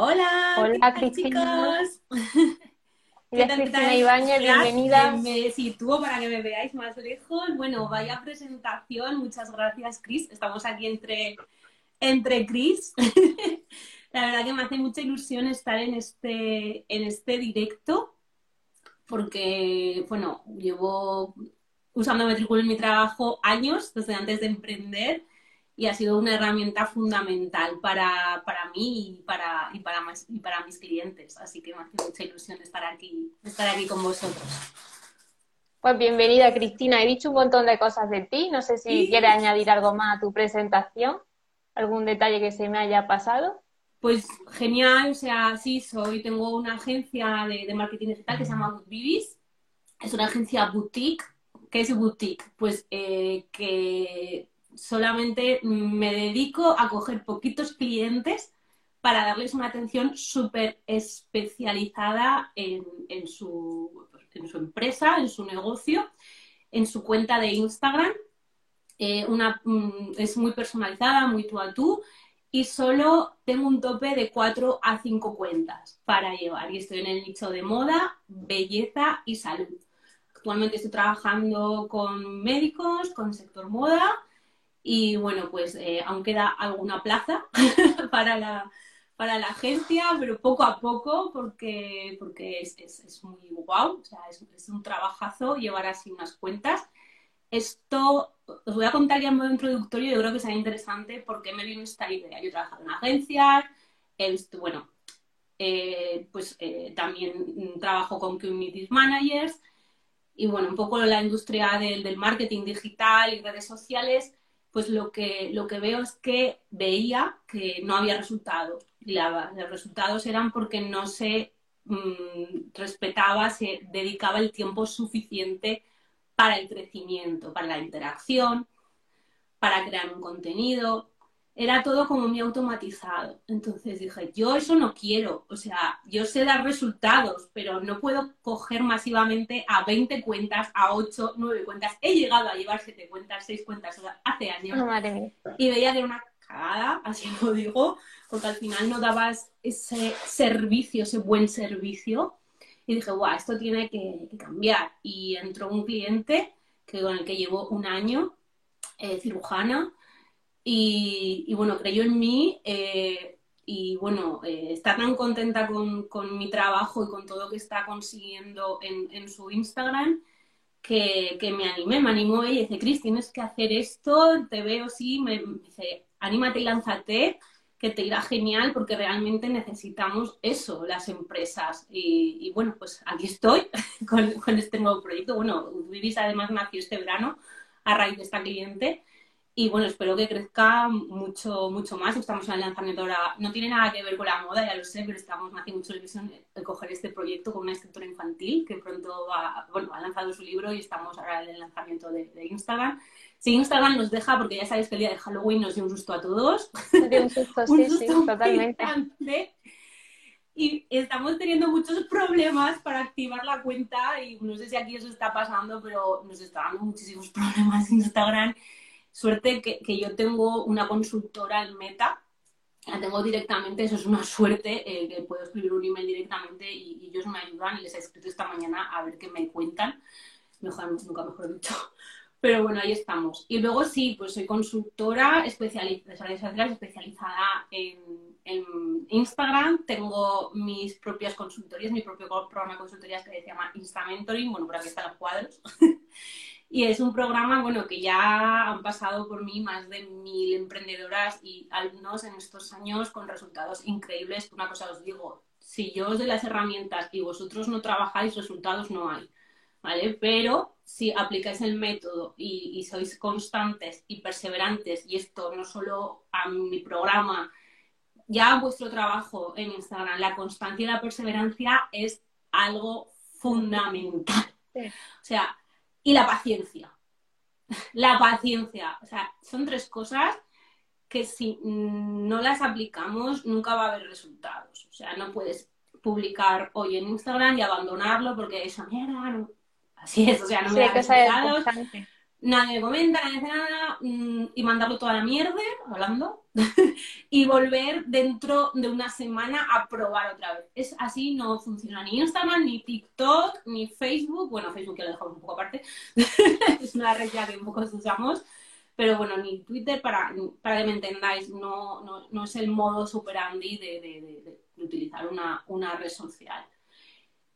Hola, Hola Cristina. chicos. Ella es Cristina Ibáñez, bienvenida. Me sitúo para que me veáis más lejos. Bueno, vaya presentación. Muchas gracias, Cris. Estamos aquí entre, entre Cris. La verdad que me hace mucha ilusión estar en este, en este directo porque, bueno, llevo usando Metricool en mi trabajo años, desde antes de emprender, y ha sido una herramienta fundamental para, para mí y para, y, para más, y para mis clientes. Así que me hace mucha ilusión estar aquí, estar aquí con vosotros. Pues bienvenida, Cristina. He dicho un montón de cosas de ti. No sé si Sí. quieres añadir algo más a tu presentación, algún detalle que se me haya pasado. Pues genial, o sea, sí, soy, tengo una agencia de, de marketing digital que se llama Bibis. Es una agencia boutique. ¿Qué es boutique? Pues eh, que solamente me dedico a coger poquitos clientes para darles una atención súper especializada en, su, empresa, en su negocio, en su cuenta de Instagram. Eh, mm, es muy personalizada, muy tú a tú y solo tengo un tope de 4 a 5 cuentas para llevar. Y estoy en el nicho de moda, belleza y salud. Actualmente estoy trabajando con médicos, con sector moda y bueno, pues eh, aún queda alguna plaza para la, para la agencia, pero poco a poco porque, porque es, es, es muy guau, o sea, es, es un trabajazo llevar así unas cuentas. Esto os voy a contar ya en modo introductorio, yo creo que será interesante porque me vino esta idea. Yo he trabajado en agencias, bueno, eh, pues eh, también trabajo con community managers y bueno, un poco la industria del, del marketing digital y redes sociales, pues lo que, lo que veo es que veía que no había resultados. Y los resultados eran porque no se mm, respetaba, se dedicaba el tiempo suficiente para el crecimiento, para la interacción, para crear un contenido. Era todo como muy automatizado. Entonces dije, yo eso no quiero. O sea, yo sé dar resultados, pero no puedo coger masivamente a 20 cuentas, a 8, 9 cuentas. He llegado a llevar 7 cuentas, 6 cuentas o sea, hace años Oh, madre y veía que era una cagada, así lo digo, porque al final no dabas ese servicio, ese buen servicio. Y dije, guau, esto tiene que, que cambiar. Y entró un cliente que, con el que llevo un año, eh, cirujana, y, y, bueno, creyó en mí. eh, y bueno, eh, está tan contenta con, con, mi trabajo y con todo lo que está consiguiendo en, en su Instagram que, que, me animé, me animó y dice, Cris, tienes que hacer esto, te veo así, me dice, anímate y lánzate, que te irá genial porque realmente necesitamos eso, las empresas. Y, y bueno, pues aquí estoy con, con, este nuevo proyecto. Bueno, Vivis además nació este verano a raíz de esta cliente. Y bueno, espero que crezca mucho, mucho más. Estamos en el lanzamiento ahora. No tiene nada que ver con la moda, ya lo sé, pero estamos haciendo mucho ilusión de coger este proyecto con una escritora infantil que pronto va, bueno, ha lanzado su libro y estamos ahora en el lanzamiento de, de Instagram. Si Instagram nos deja, porque ya sabéis que el día de Halloween nos dio un susto a todos. Dio un susto, un sí, susto sí, totalmente. Gigante. Y estamos teniendo muchos problemas para activar la cuenta y no sé si aquí eso está pasando, pero nos está dando muchísimos problemas Instagram. Suerte que, que yo tengo una consultora en Meta, la tengo directamente, eso es una suerte, eh, que puedo escribir un email directamente y, y, ellos me ayudan les he escrito esta mañana a ver qué me cuentan, mejor, nunca mejor dicho. Pero bueno, ahí estamos. Y luego sí, pues soy consultora especializada, especializada en, en, Instagram. Tengo mis propias consultorías, mi propio programa de consultorías que se llama Insta Mentoring. Bueno, por aquí están los cuadros. y es un programa, bueno, que ya han pasado por mí más de mil emprendedoras y alumnos en estos años con resultados increíbles. Una cosa os digo, si yo os doy las herramientas y vosotros no trabajáis, resultados no hay. ¿Vale? Pero si aplicáis el método y, y, sois constantes y perseverantes, y esto no solo a mi programa, ya a vuestro trabajo en Instagram, la constancia y la perseverancia es algo fundamental. Sí. O sea, y la paciencia. La paciencia. O sea, son tres cosas que si no las aplicamos nunca va a haber resultados. O sea, no puedes publicar hoy en Instagram y abandonarlo porque esa mierda no, Así es, o sea, no sí, me da resultados. Nadie me comenta, nadie hace nada, mm, y mandarlo toda la mierda, hablando, y volver dentro de una semana a probar otra vez. Es así, no funciona ni Instagram, ni TikTok, ni Facebook, bueno, Facebook ya lo dejamos un poco aparte, es una red ya que un poco usamos, pero bueno, ni Twitter, para, para que me entendáis, no, no, es el modo superandi de, de, de, utilizar una, una, red social.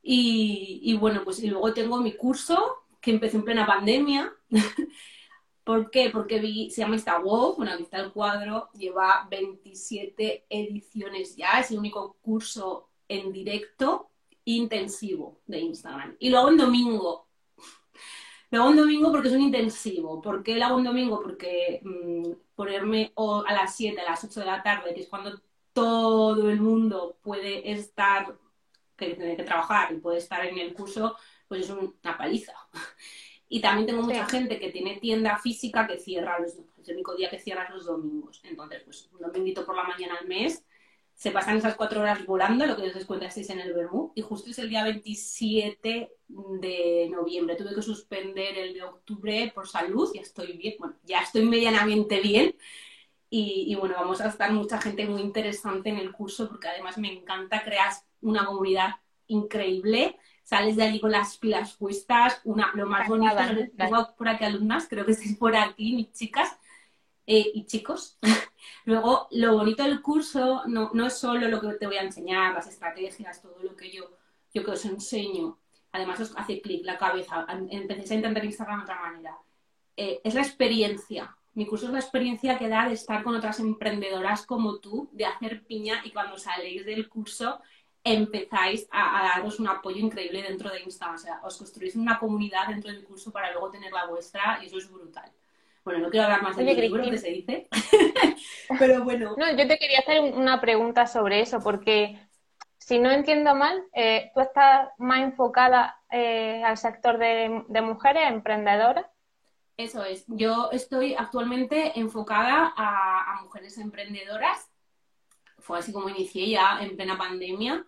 Y, y bueno, pues y luego tengo mi curso que empecé en plena pandemia. ¿Por qué? Porque vi, se llama Insta bueno, aquí está el cuadro, lleva 27 ediciones ya, es el único curso en directo intensivo de Instagram. Y lo hago en domingo. Lo hago en domingo porque es un intensivo. ¿Por qué lo hago en domingo? Porque mm, ponerme a las 7, a las 8 de la tarde, que es cuando todo el mundo puede estar, que tiene que trabajar y puede estar en el curso, pues es una paliza. Y también tengo mucha gente que tiene tienda física que cierra los es el único día que cierra los domingos. Entonces, pues un dominguito por la mañana al mes, se pasan esas cuatro horas volando, lo que os cuenta estáis en el Bermú, y justo es el día 27 de noviembre. Tuve que suspender el de octubre por salud, ya estoy bien, bueno, ya estoy medianamente bien. Y, y, bueno, vamos a estar mucha gente muy interesante en el curso porque además me encanta crear una comunidad increíble sales de allí con las pilas puestas, una, lo más bonito, tengo por aquí alumnas, creo que estáis por aquí, mis chicas eh, y chicos. Luego, lo bonito del curso no, no, es solo lo que te voy a enseñar, las estrategias, todo lo que yo, yo que os enseño. Además, os hace clic la cabeza, empecéis a entender Instagram de otra manera. Eh, es la experiencia. Mi curso es la experiencia que da de estar con otras emprendedoras como tú, de hacer piña y cuando saléis del curso empezáis a, daros un apoyo increíble dentro de Instagram. O sea, os construís una comunidad dentro del curso para luego tener la vuestra y eso es brutal. Bueno, no quiero hablar más del libro que se dice, pero bueno. No, yo te quería hacer una pregunta sobre eso, porque si no entiendo mal, eh, tú estás más enfocada eh, al sector de, mujeres emprendedoras. Eso es. Yo estoy actualmente enfocada a mujeres emprendedoras fue así como inicié ya en plena pandemia,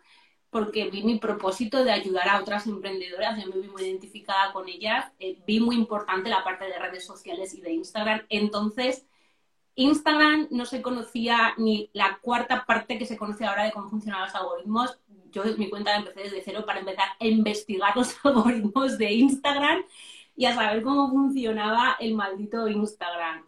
porque vi mi propósito de ayudar a otras emprendedoras, yo me vi muy identificada con ellas, eh, vi muy importante la parte de redes sociales y de Instagram, entonces Instagram no se conocía ni la cuarta parte que se conoce ahora de cómo funcionan los algoritmos. Yo mi cuenta empecé desde cero para empezar a investigar los algoritmos de Instagram y a saber cómo funcionaba el maldito Instagram.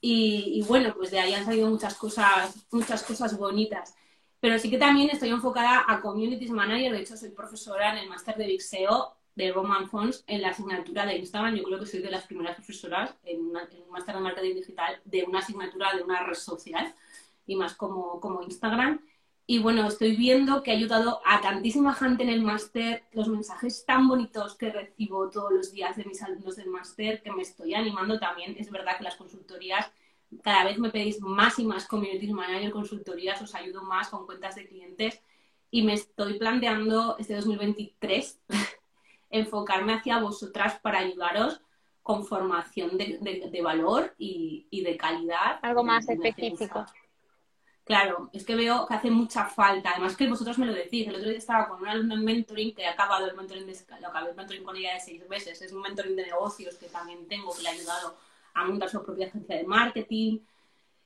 Y, bueno, pues de ahí han salido muchas cosas, muchas cosas bonitas. Pero sí que también estoy enfocada a Communities Manager, de hecho soy profesora en el máster de Big SEO de Roman Fons en la asignatura de Instagram. Yo creo que soy de las primeras profesoras en, un máster de marketing digital de una asignatura de una red social y más como, como Instagram. Y bueno, estoy viendo que ha ayudado a tantísima gente en el máster, los mensajes tan bonitos que recibo todos los días de mis alumnos del máster, que me estoy animando también. Es verdad que las consultorías, cada vez me pedís más y más community manager consultorías, os ayudo más con cuentas de clientes y me estoy planteando este 2023 enfocarme hacia vosotras para ayudaros con formación de, valor y, de calidad. Algo más específico. Claro, es que veo que hace mucha falta. Además que vosotros me lo decís. El otro día estaba con una alumna en mentoring que ha acabado el mentoring, de, lo acabé el mentoring con ella de seis meses. Es un mentoring de negocios que también tengo, que le ha ayudado a montar su propia agencia de marketing.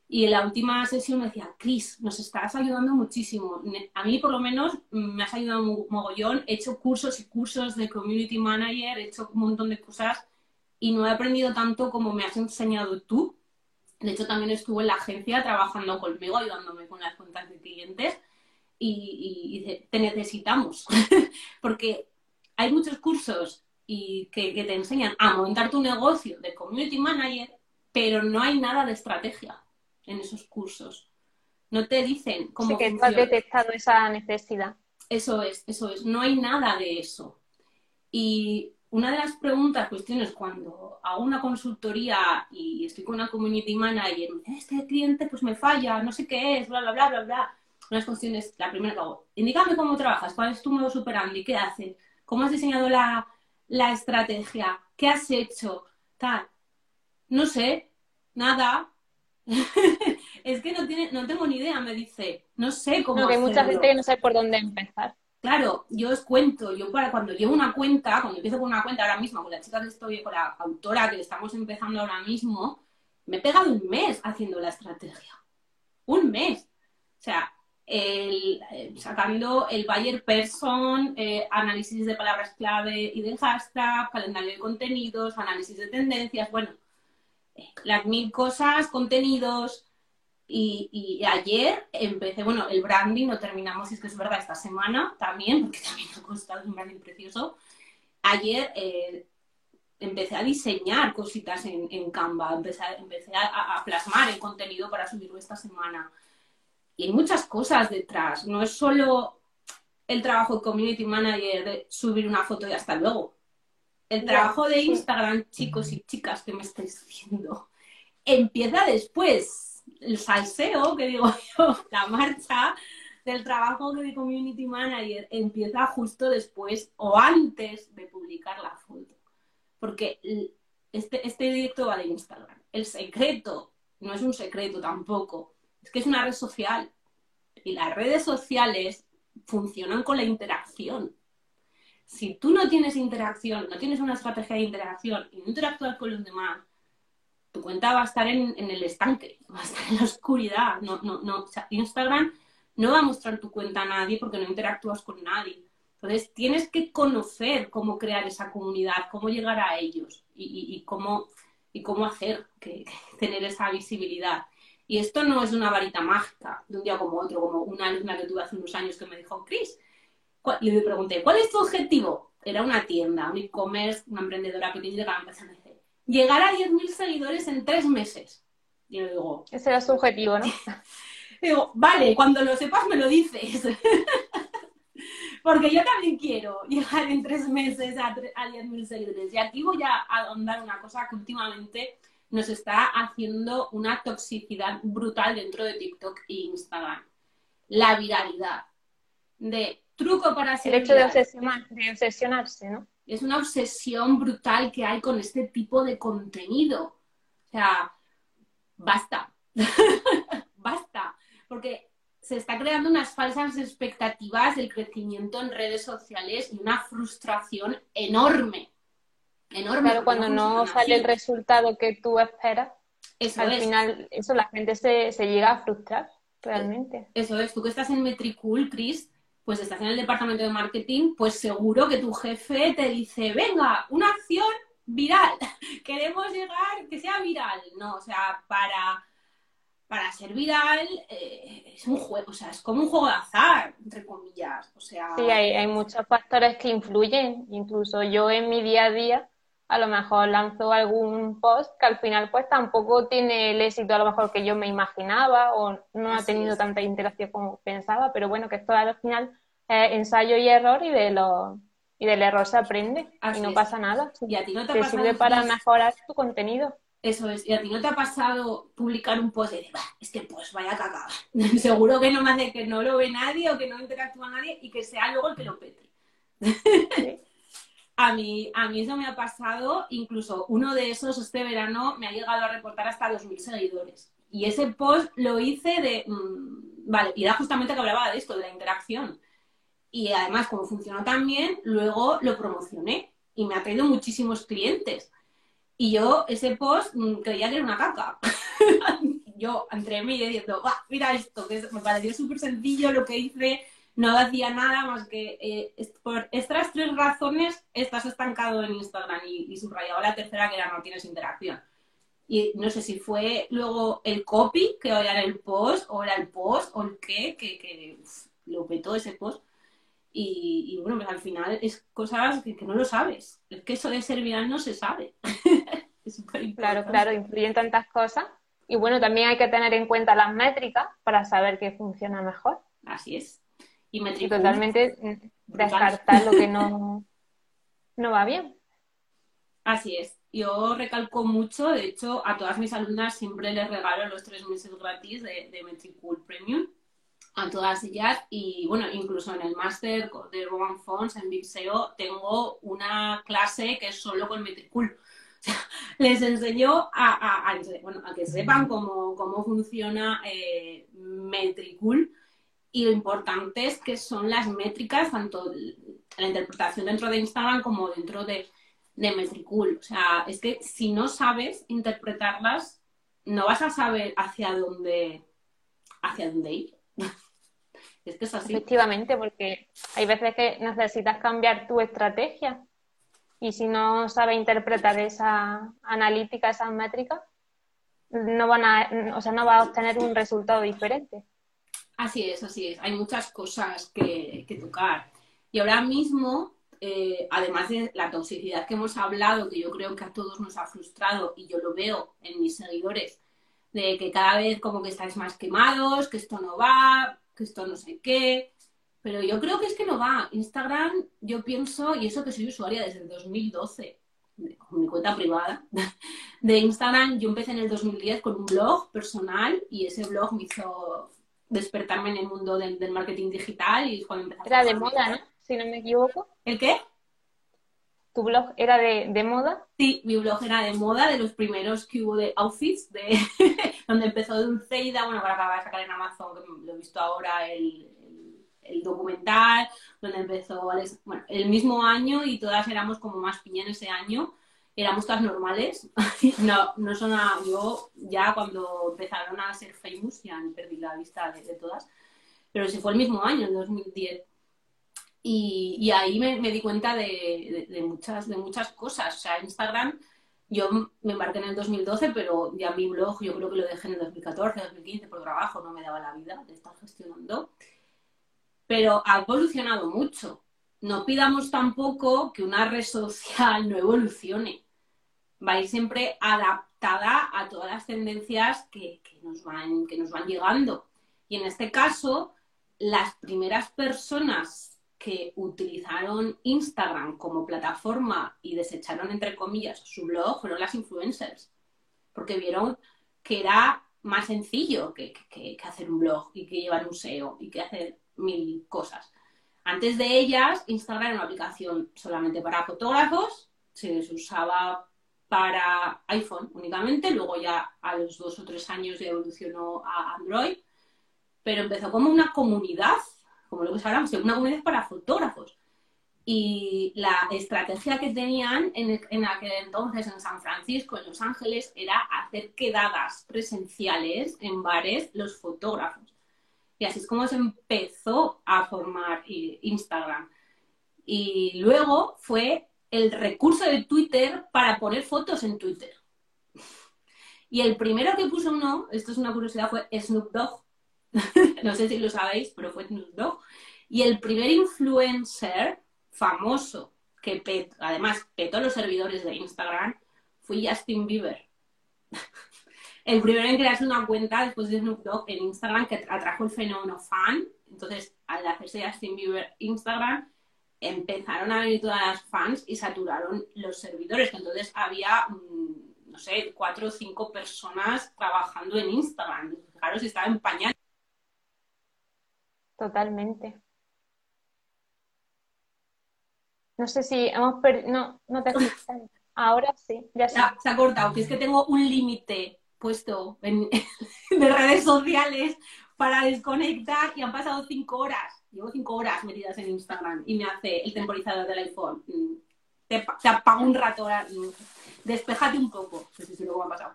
Y en la última sesión me decía, Cris, nos estás ayudando muchísimo. A mí, por lo menos, me has ayudado un mogollón. He hecho cursos y cursos de community manager, he hecho un montón de cosas y no he aprendido tanto como me has enseñado tú de hecho, también estuvo en la agencia trabajando conmigo, ayudándome con las cuentas de clientes y, dice, te necesitamos, porque hay muchos cursos y que, te enseñan a montar tu negocio de community manager, pero no hay nada de estrategia en esos cursos. No te dicen cómo. Sí, que has detectado esa necesidad. Eso es, eso es. No hay nada de eso. Y una de las preguntas, cuestiones, cuando hago una consultoría y estoy con una community manager, este cliente pues me falla, no sé qué es, bla, bla, bla, bla, bla. Unas cuestiones, la primera que hago, indícame cómo trabajas, cuál es tu modo superandi, qué haces, cómo has diseñado la, la estrategia, qué has hecho, tal. No sé, nada. es que no, tiene, no tengo ni idea, me dice, no sé cómo. No, que hay mucha gente que no sabe por dónde empezar. Claro, yo os cuento, yo para cuando llevo una cuenta, cuando empiezo con una cuenta ahora mismo, con la chica que estoy, con la autora que estamos empezando ahora mismo, me he pegado un mes haciendo la estrategia. Un mes. O sea, eh, sacando el buyer person, eh, análisis de palabras clave y de hashtag, calendario de contenidos, análisis de tendencias, bueno, eh, las mil cosas, contenidos. Y, ayer empecé, bueno, el branding lo terminamos, es que es verdad, esta semana también, porque también ha costado un branding precioso. Ayer empecé a diseñar cositas en, Canva, empecé, empecé a, a, plasmar el contenido para subirlo esta semana. Y hay muchas cosas detrás, no es solo el trabajo de community manager de subir una foto y hasta luego. El trabajo de Instagram, chicos y chicas que me estáis viendo, empieza después. El salseo, que digo yo, la marcha del trabajo de community manager empieza justo después o antes de publicar la foto. Porque este, este directo va de Instagram. El secreto no es un secreto tampoco es que es una red social. Y las redes sociales funcionan con la interacción. Si tú no tienes interacción, no tienes una estrategia de interacción y no interactúas con los demás, tu cuenta va a estar en, el estanque, va a estar en la oscuridad. No, no, no. Instagram no va a mostrar tu cuenta a nadie porque no interactúas con nadie. Entonces, tienes que conocer cómo crear esa comunidad, cómo llegar a ellos y, cómo, y cómo hacer que, tener esa visibilidad. Y esto no es una varita mágica de un día como otro, como una alumna que tuve hace unos años que me dijo, Chris, le pregunté, ¿cuál es tu objetivo? Era una tienda, un e-commerce, una emprendedora pequeña que empezar a decir, llegar a 10.000 seguidores en tres meses. Y yo digo... Ese era su objetivo, ¿no? digo, vale, cuando lo sepas me lo dices. Porque yo también quiero llegar en tres meses a, a 10.000 seguidores. Y aquí voy a ahondar una cosa que últimamente nos está haciendo una toxicidad brutal dentro de TikTok e Instagram. La viralidad. De truco para ser. El hecho de, de obsesionarse, ¿no? Es una obsesión brutal que hay con este tipo de contenido. O sea, basta. basta. Porque se está creando unas falsas expectativas del crecimiento en redes sociales y una frustración enorme enorme. Claro, cuando no sale el resultado que tú esperas, al final eso la gente se, llega a frustrar realmente. Eso es, tú que estás en Metricool, Chris, pues estás en el departamento de marketing, pues seguro que tu jefe te dice, venga, una acción viral, queremos llegar, que sea viral, no, o sea, para, para ser viral eh, es un juego, o sea, es como un juego de azar, entre comillas, o sea... Sí, hay, hay muchos factores que influyen, incluso yo en mi día a día a lo mejor lanzó algún post que al final pues tampoco tiene el éxito a lo mejor que yo me imaginaba o no ha tenido tanta interacción como pensaba, pero bueno, que esto al final es ensayo y error y de lo y del error se aprende y no pasa nada. Y a ti no te, sirve para mejorar tu contenido. Eso es, y a ti no te ha pasado publicar un post y decir, es que pues vaya caca. Seguro que no me hace que no lo ve nadie o que no interactúa nadie y que sea luego el que lo pete. A mí, a mí eso me ha pasado, incluso uno de esos este verano me ha llegado a reportar hasta 2.000 seguidores. Y ese post lo hice de, mm, vale, y era justamente que hablaba de esto, de la interacción. Y además, como funcionó tan bien, luego lo promocioné y me ha traído muchísimos clientes. Y yo ese post mm, creía que era una caca. yo entre mí diciendo, mira esto, que me pareció súper sencillo lo que hice, no hacía nada más que eh, por estas tres razones estás estancado en Instagram y, subrayaba la tercera que era no tienes interacción. Y no sé si fue luego el copy, que era el post, o era el post, o el qué, que, lo petó ese post. Y, bueno, pues al final es cosas que, no lo sabes. Es que eso de ser viral no se sabe. claro, claro, influyen tantas cosas. Y bueno, también hay que tener en cuenta las métricas para saber qué funciona mejor. Así es y totalmente descartar lo que no, no va bien. Así es. Yo recalco mucho, de hecho, a todas mis alumnas siempre les regalo los tres meses gratis de, de Metricool Premium a todas ellas y bueno, incluso en el máster de Roman Fonts en Big SEO tengo una clase que es solo con Metricool. les enseño a, bueno, a que sepan cómo, cómo funciona eh, Metricool y lo importante es que son las métricas, tanto la interpretación dentro de Instagram como dentro de, de Metricool. O sea, es que si no sabes interpretarlas, no vas a saber hacia dónde, hacia dónde ir. es que es así. Efectivamente, porque hay veces que necesitas cambiar tu estrategia y si no sabes interpretar esa analítica, esas métricas, no van a, o sea, no vas a obtener un resultado diferente. Así es, así es. Hay muchas cosas que, tocar. Y ahora mismo, eh, además de la toxicidad que hemos hablado, que yo creo que a todos nos ha frustrado y yo lo veo en mis seguidores, de que cada vez como que estáis más quemados, que esto no va, que esto no sé qué. Pero yo creo que es que no va. Instagram, yo pienso, y eso que soy usuaria desde el 2012, con mi cuenta privada de Instagram, yo empecé en el 2010 con un blog personal y ese blog me hizo despertarme en el mundo del, marketing digital y cuando empecé Era de moda, ¿no? Si no me equivoco. ¿El qué? ¿Tu blog era de, moda? Sí, mi blog era de moda, de los primeros que hubo de outfits, de donde empezó Dulceida, bueno, para acabar de sacar en Amazon, que lo he visto ahora, el, el, documental, donde empezó, bueno, el mismo año y todas éramos como más piña en ese año, éramos todas normales. no, no son a, yo ya cuando empezaron a ser famous, ya perdí la vista de, todas, pero ese fue el mismo año, en 2010. Y, ahí me, di cuenta de, de, muchas, de muchas cosas. O sea, Instagram, yo me embarqué en el 2012, pero ya mi blog yo creo que lo dejé en el 2014, 2015 por trabajo, no me daba la vida de estar gestionando. Pero ha evolucionado mucho. No pidamos tampoco que una red social no evolucione va a ir siempre adaptada a todas las tendencias que, nos van, que nos van llegando. Y en este caso, las primeras personas que utilizaron Instagram como plataforma y desecharon, entre comillas, su blog fueron las influencers, porque vieron que era más sencillo que, que, hacer un blog y que llevar un SEO y que hacer mil cosas. Antes de ellas, Instagram era una aplicación solamente para fotógrafos, se usaba para iPhone únicamente, luego ya a los dos o tres años ya evolucionó a Android, pero empezó como una comunidad, como lo que hablamos, una comunidad para fotógrafos. Y la estrategia que tenían en, en, aquel entonces en San Francisco, en Los Ángeles, era hacer quedadas presenciales en bares los fotógrafos. Y así es como se empezó a formar eh, Instagram. Y luego fue el recurso de Twitter para poner fotos en Twitter. Y el primero que puso uno, esto es una curiosidad, fue Snoop Dogg. no sé si lo sabéis, pero fue Snoop Dogg. Y el primer influencer famoso que además petó los servidores de Instagram fue Justin Bieber. el primero en crearse una cuenta después de Snoop Dogg en Instagram que atrajo el fenómeno fan. Entonces, al hacerse Justin Bieber Instagram, empezaron a venir todas las fans y saturaron los servidores. Entonces había, mm, no sé, cuatro o cinco personas trabajando en Instagram. Claro, si estaba en pañal. Totalmente. No sé si hemos perdido. No, no te Ahora sí, ya, se ha cortado, que es que tengo un límite puesto en, de redes sociales para desconectar y han pasado cinco horas llevo cinco horas metidas en Instagram y me hace el temporizador del iPhone. Mm, te, apago un rato, mm, despejate un poco. No sé si luego me ha pasado.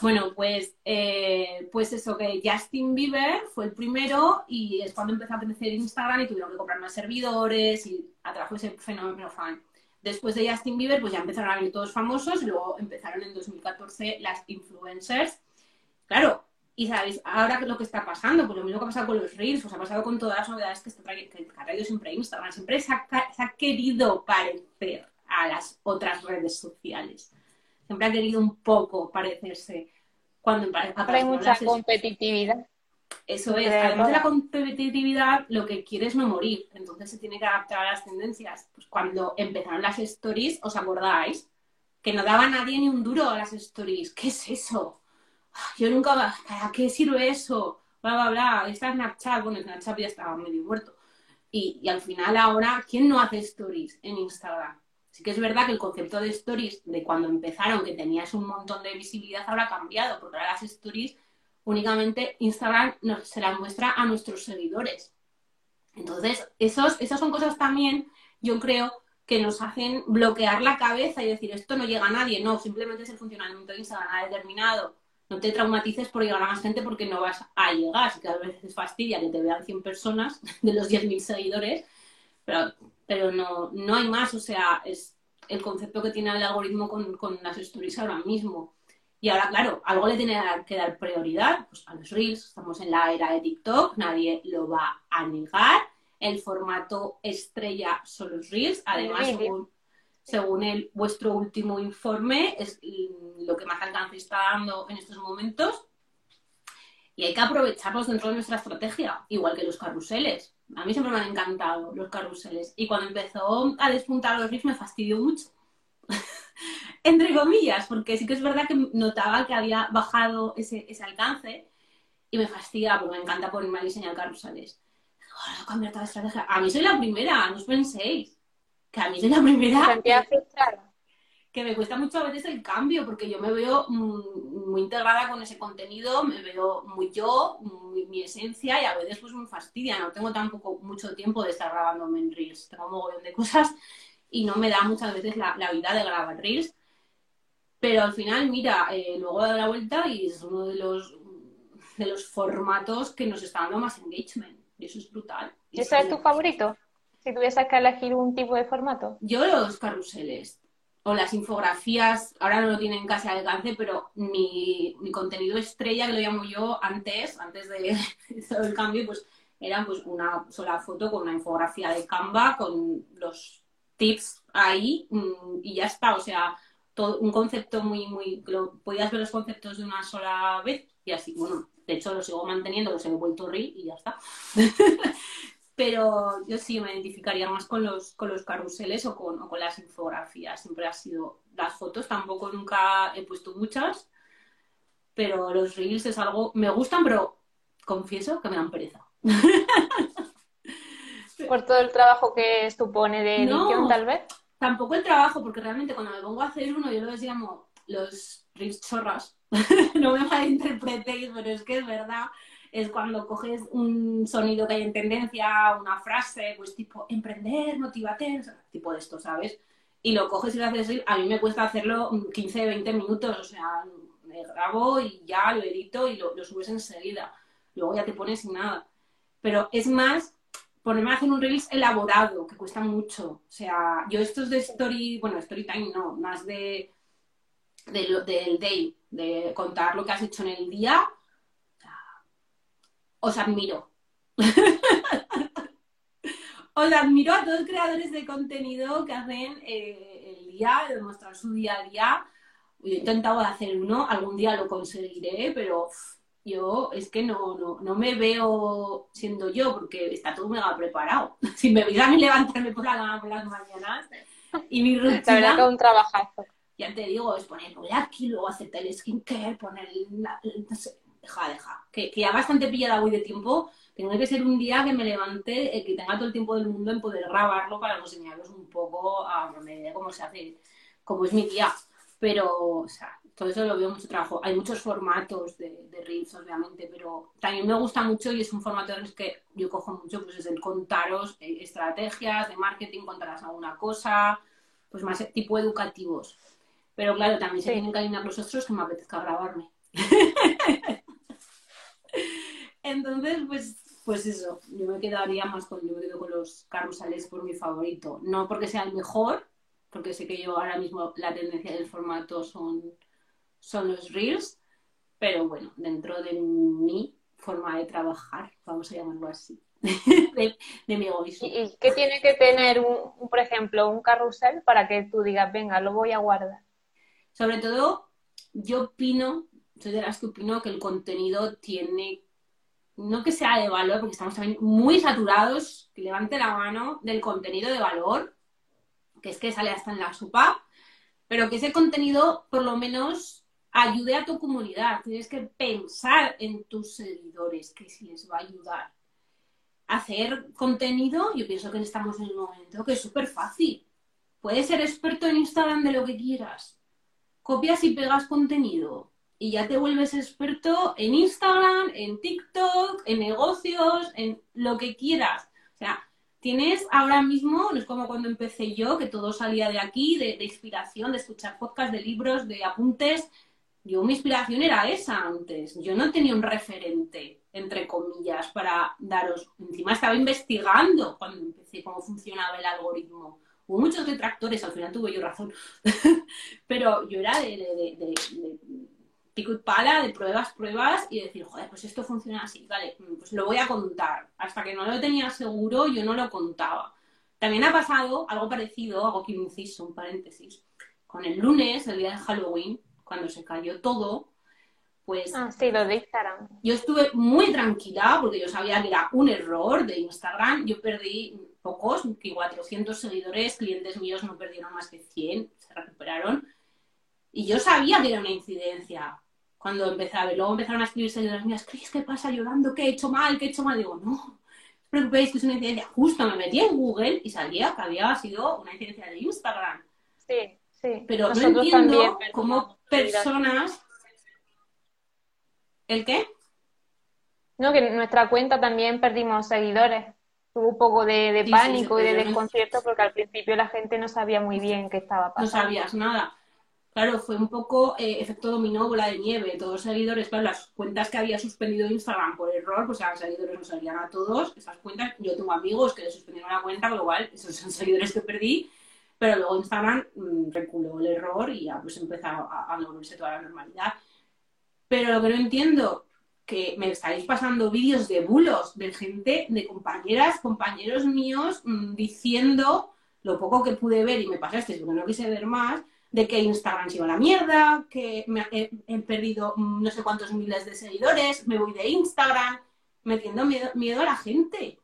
Bueno, pues, eh, pues eso, que Justin Bieber fue el primero y es cuando empezó a crecer Instagram y tuvieron que comprar más servidores y atrajo ese fenómeno fan. Después de Justin Bieber, pues ya empezaron a venir todos famosos luego empezaron en 2014 las influencers. Claro, y sabéis, ahora lo que está pasando, pues lo mismo que ha pasado con los Reels, pues ha pasado con todas las novedades que, está que ha traído siempre Instagram, siempre se ha, se ha, querido parecer a las otras redes sociales. Siempre ha querido un poco parecerse. Cuando hay mucha competitividad. Eso es, además de la competitividad, lo que quiere es no morir, entonces se tiene que adaptar a las tendencias. Pues cuando empezaron las stories, ¿os acordáis? Que no daba nadie ni un duro a las stories. ¿Qué es eso? yo nunca, ¿para qué sirve eso? Bla, bla, bla, está Snapchat, bueno, Snapchat ya estaba medio muerto. Y, y, al final ahora, ¿quién no hace stories en Instagram? Sí que es verdad que el concepto de stories de cuando empezaron, que tenías un montón de visibilidad, ahora ha cambiado, porque ahora las stories únicamente Instagram nos, se la muestra a nuestros seguidores. Entonces, esos, esas son cosas también, yo creo, que nos hacen bloquear la cabeza y decir, esto no llega a nadie. No, simplemente es el funcionamiento de Instagram ha determinado. No te traumatices por llegar a más gente porque no vas a llegar. Si cada vez es fastidia que te vean 100 personas de los 10.000 seguidores, pero, pero no, no hay más. O sea, es el concepto que tiene el algoritmo con, con las stories ahora mismo. Y ahora, claro, algo le tiene que dar prioridad pues, a los reels. Estamos en la era de TikTok, nadie lo va a negar. El formato estrella son los reels. Además, según, el, vuestro último informe, es lo que más alcance está dando en estos momentos. Y hay que aprovecharlos dentro de nuestra estrategia, igual que los carruseles. A mí siempre me han encantado los carruseles. Y cuando empezó a despuntar los reels me fastidió mucho entre comillas, porque sí que es verdad que notaba que había bajado ese, alcance y me fastidia porque me encanta ponerme a diseñar carrusales. Ahora cambiar toda la estrategia. A mí soy la primera, no os penséis. Que a mí soy la primera. Que me cuesta mucho a veces el cambio, porque yo me veo muy, integrada con ese contenido, me veo muy yo, mi esencia, y a veces pues me fastidia. No tengo tampoco mucho tiempo de estar grabándome en Reels. Tengo un mogollón de cosas y no me da muchas veces la, vida de grabar Reels. Pero al final, mira, eh, luego da la vuelta y es uno de los, de los formatos que nos está dando más engagement. Y eso es brutal. ¿Ese es tu favorito? Si tuvieses que elegir un tipo de formato. Yo los carruseles o las infografías, ahora no lo tienen casi al alcance, pero mi, mi contenido estrella, que lo llamo yo antes, antes de todo el cambio, pues era pues una sola foto con una infografía de Canva, con los tips ahí mm, y ya está. O sea, todo, un concepto muy, muy. Podías ver los conceptos de una sola vez y así. Bueno, de hecho lo sigo manteniendo, los he vuelto a y ya está. Pero yo sí me identificaría más con los, con los carruseles o con, con las infografías. Siempre ha sido. Las fotos tampoco nunca he puesto muchas, pero los reels es algo. Me gustan, pero confieso que me dan pereza. Por todo el trabajo que supone de edición, tal vez. Tampoco el trabajo, porque realmente cuando me pongo a hacer uno, yo lo llamo los chorras. no me malinterpretéis, pero es que es verdad. Es cuando coges un sonido que hay en tendencia, una frase, pues tipo emprender, motivate, tipo de esto, ¿sabes? Y lo coges y lo haces A mí me cuesta hacerlo 15, 20 minutos, o sea, me grabo y ya lo edito y lo, lo subes enseguida. Luego ya te pones sin nada. Pero es más ponerme a hacer un reels elaborado, que cuesta mucho. O sea, yo estos de story, bueno, story time no, más de, del day, de contar lo que has hecho en el día, os admiro. os admiro a todos los creadores de contenido que hacen eh, el día, de mostrar su día a día. Yo he intentado hacer uno, algún día lo conseguiré, pero yo es que no, no, no me veo siendo yo porque está todo mega preparado. Si me veis a levantarme por, la, por las mañanas y mi rutina... La verdad que un trabajazo. Ya te digo, es poner aquí, luego hacerte el skincare, poner... no sé, deja, deja. Que, que, ya bastante pillada voy de tiempo. Tengo que ser un día que me levante, eh, que tenga todo el tiempo del mundo en poder grabarlo para enseñaros un poco a me cómo se hace, cómo es mi día. Pero, o sea, todo eso lo veo mucho trabajo. Hay muchos formatos de, de Reels, obviamente, pero también me gusta mucho y es un formato en el que yo cojo mucho, pues es el contaros eh, estrategias de marketing, contarás alguna cosa, pues más tipo educativos. Pero claro, también se tienen que alinear los otros que me apetezca grabarme. Entonces, pues, pues eso, yo me quedaría más con, yo me quedo con los carrusales por mi favorito. No porque sea el mejor, porque sé que yo ahora mismo la tendencia del formato son son los reels, pero bueno, dentro de mi forma de trabajar, vamos a llamarlo así, de, mi egoísmo. ¿Y qué tiene que tener, un, por ejemplo, un carrusel para que tú digas, venga, lo voy a guardar? Sobre todo, yo opino, soy de las que opino que el contenido tiene, no que sea de valor, porque estamos también muy saturados, que levante la mano del contenido de valor, que es que sale hasta en la sopa, pero que ese contenido por lo menos ayude a tu comunidad. Tienes que pensar en tus seguidores, que si les va a ayudar. Hacer contenido, yo pienso que estamos en un momento que es súper fácil. Puedes ser experto en Instagram de lo que quieras. Copias y pegas contenido y ya te vuelves experto en Instagram, en TikTok, en negocios, en lo que quieras. O sea, tienes ahora mismo, no es como cuando empecé yo, que todo salía de aquí, de, inspiración, de escuchar podcasts, de libros, de apuntes. Yo mi inspiración era esa antes. Yo no tenía un referente, entre comillas, para daros. Encima estaba investigando cuando empecé cómo funcionaba el algoritmo. Hubo muchos detractores, al final tuve yo razón. Pero yo era de, de pico y pala, de pruebas, pruebas y decir, joder, pues esto funciona así, vale, pues lo voy a contar. Hasta que no lo tenía seguro, yo no lo contaba. También ha pasado algo parecido, hago aquí un inciso, un paréntesis, con el lunes, el día de Halloween, cuando se cayó todo, pues... Ah, sí, lo de Instagram. Yo estuve muy tranquila porque yo sabía que era un error de Instagram. Yo perdí pocos, que 400 seguidores, clientes míos no perdieron más que 100, se recuperaron. Y yo sabía que era una incidencia cuando empecé a ver. Luego empezaron a escribirse las mías, Cris, ¿qué pasa llorando? ¿Qué he hecho mal? ¿Qué he hecho mal? Digo, no, no os preocupéis, que es una incidencia. Justo me metí en Google y salía que había sido una incidencia de Instagram. Sí, sí. Pero no entiendo cómo personas... ¿El qué? No, que en nuestra cuenta también perdimos seguidores. Hubo un poco de, pánico y de desconcierto porque al principio la gente no sabía muy bien qué estaba pasando. No sabías nada. Claro, fue un poco eh, efecto dominó, bola de nieve. Todos los seguidores, claro, las cuentas que había suspendido Instagram por error, pues a los seguidores nos salían a todos. Esas cuentas, yo tengo amigos que le suspendieron la cuenta, con lo cual esos son seguidores que perdí. Pero luego Instagram mm, reculó el error y ya pues empezó a, a volverse toda la normalidad. Pero lo que no entiendo, que me estáis pasando vídeos de bulos de gente, de compañeras, compañeros míos, mm, diciendo lo poco que pude ver y me pasaste, porque no quise ver más, de que Instagram se iba a la mierda, que me, he, perdido no sé cuántos miles de seguidores, me voy de Instagram, metiendo miedo, miedo a la gente.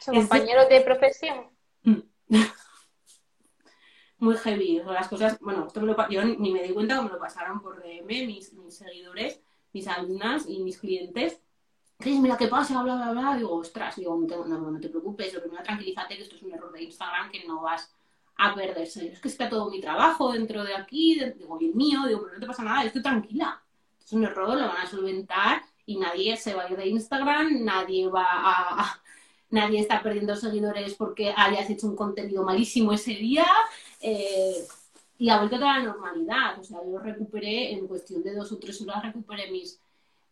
¿Son compañeros de profesión? Muy heavy. las cosas, bueno, esto me lo, yo ni me di cuenta que me lo pasaron por DM mis, mis seguidores, mis alumnas y mis clientes. Cris, mira qué pasa, bla, bla, bla. Digo, ostras, digo, no, no, no te preocupes, lo primero tranquilízate que esto es un error de Instagram, que no vas a perderse. Es que está todo mi trabajo dentro de aquí, digo, bien mío, digo, pero no te pasa nada, estoy tranquila. Es un error, lo van a solventar y nadie se va a ir de Instagram, nadie va a, nadie está perdiendo seguidores porque hayas hecho un contenido malísimo ese día eh, y ha vuelto a la normalidad. O sea, yo recuperé en cuestión de dos o tres horas, recuperé mis,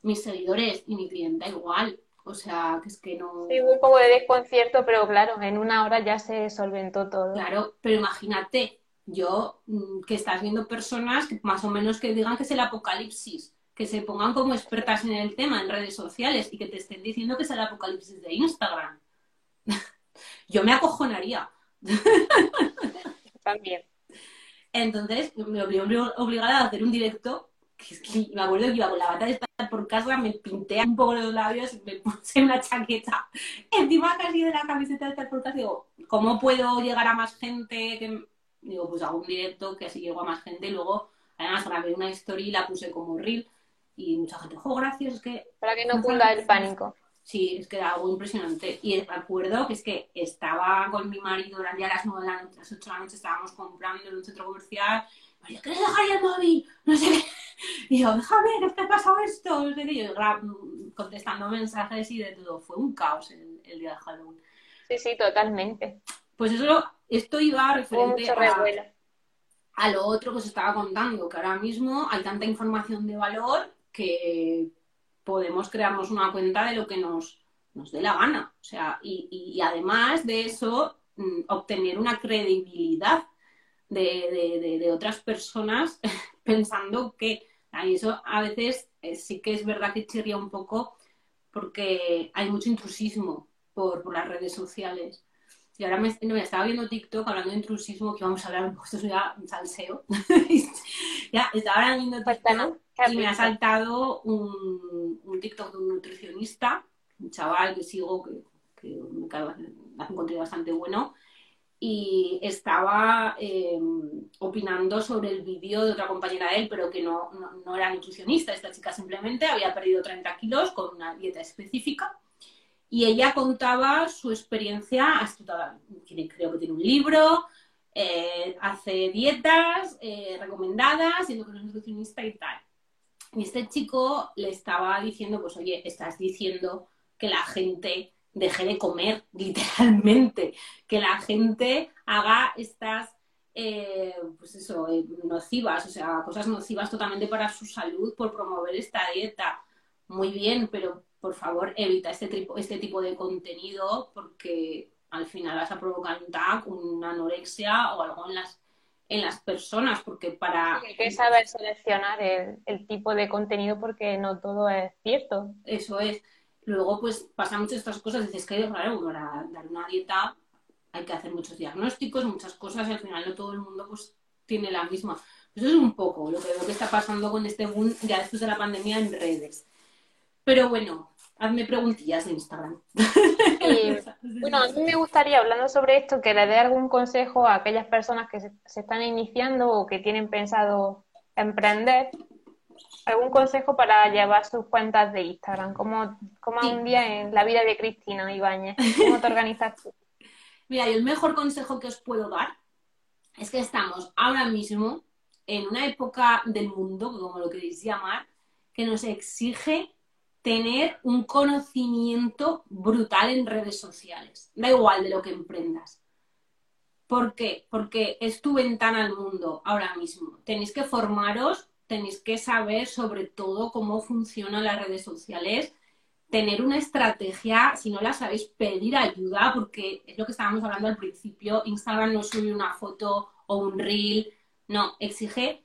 mis seguidores y mi clienta igual. O sea, que es que no... Sí, un poco de desconcierto, pero claro, en una hora ya se solventó todo. Claro, pero imagínate, yo, mm, que estás viendo personas que más o menos que digan que es el apocalipsis, que se pongan como expertas en el tema en redes sociales y que te estén diciendo que es el apocalipsis de Instagram. yo me acojonaría. También. Entonces, me obligada a hacer un directo que me acuerdo que iba con la bata de estar por casa, me pinté un poco los labios, me puse una chaqueta encima casi de la camiseta de estar por casa. Digo, ¿cómo puedo llegar a más gente? Que... Digo, pues hago un directo que así llego a más gente. Y luego, además, grabé una story y la puse como reel. Y mucha gente, ¡oh, gracias! Es que... Para que no cunda el pánico. Sí, es que era algo impresionante. Y recuerdo que es que estaba con mi marido, eran ya las 9 de la noche, las 8 de la noche, estábamos comprando en un centro comercial María, ¿quieres dejar ya el móvil? No sé qué. Y yo, déjame, ¿qué te ha pasado esto? No sé qué. Yo contestando mensajes y de todo. Fue un caos el, día de Halloween. Sí, sí, totalmente. Pues eso, esto iba referente a, a lo otro que os estaba contando, que ahora mismo hay tanta información de valor que podemos crearnos una cuenta de lo que nos, nos dé la gana. O sea, y, además de eso, mm, obtener una credibilidad de, otras personas pensando que y eso a veces eh, sí que es verdad que chirría un poco porque hay mucho intrusismo por, las redes sociales. Y ahora me, estaba viendo TikTok hablando de intrusismo, que vamos a hablar un poco, esto es ya un salseo. ya, estaba viendo TikTok y me ha saltado un, un, TikTok de un nutricionista, un chaval que sigo, que, que me hace un contenido bastante bueno, y estaba em, opinando sobre el vídeo de otra compañera de él, pero que no, no, era nutricionista. Esta chica simplemente había perdido 30 kilos con una dieta específica y ella contaba su experiencia, creo que tiene un libro, eh, hace dietas eh, recomendadas, siendo que es nutricionista y tal. Y este chico le estaba diciendo, pues oye, estás diciendo que la gente deje de comer, literalmente, que la gente haga estas, eh, pues eso, eh, nocivas, o sea, cosas nocivas totalmente para su salud por promover esta dieta. Muy bien, pero por favor evita este, tipo, este tipo de contenido porque al final vas a provocar un TAC, una anorexia o algo en las, en las personas, porque para... Hay que saber seleccionar el, el tipo de contenido porque no todo es cierto. Eso es. Luego, pues pasan muchas estas cosas. Dices que, claro, para dar una dieta hay que hacer muchos diagnósticos, muchas cosas, y al final no todo el mundo pues tiene la misma. Eso es un poco lo que veo que está pasando con este boom ya después de la pandemia en redes. Pero bueno, hazme preguntillas de Instagram. bueno, a mí me gustaría, hablando sobre esto, que le dé algún consejo a aquellas personas que se, se están iniciando o que tienen pensado emprender algún consejo para llevar sus cuentas de Instagram? ¿Cómo, cómo un día en la vida de Cristina Ibáñez? ¿Cómo te organizas tú? Mira, y el mejor consejo que os puedo dar es que estamos ahora mismo en una época del mundo, como lo queréis llamar, que nos exige tener un conocimiento brutal en redes sociales. Da igual de lo que emprendas. ¿Por qué? Porque es tu ventana al mundo ahora mismo. Tenéis que formaros tenéis que saber sobre todo cómo funcionan las redes sociales, tener una estrategia, si no la sabéis, pedir ayuda, porque es lo que estábamos hablando al principio, Instagram no sube una foto o un reel, no, exige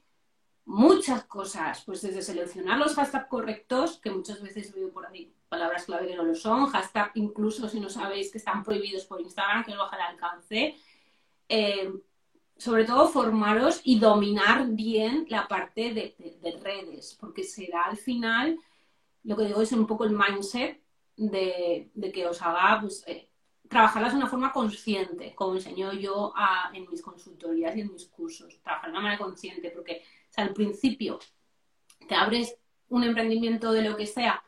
muchas cosas, pues desde seleccionar los hashtags correctos, que muchas veces veo por ahí palabras clave que no lo son, hashtag incluso si no sabéis que están prohibidos por Instagram, que no baja el alcance, eh, sobre todo formaros y dominar bien la parte de, redes, porque será al final, lo que digo es un poco el mindset de, que os haga pues, eh, trabajarlas de una forma consciente, como enseño yo en mis consultorías y en mis cursos, trabajar de una manera consciente, porque al principio te abres un emprendimiento de lo que sea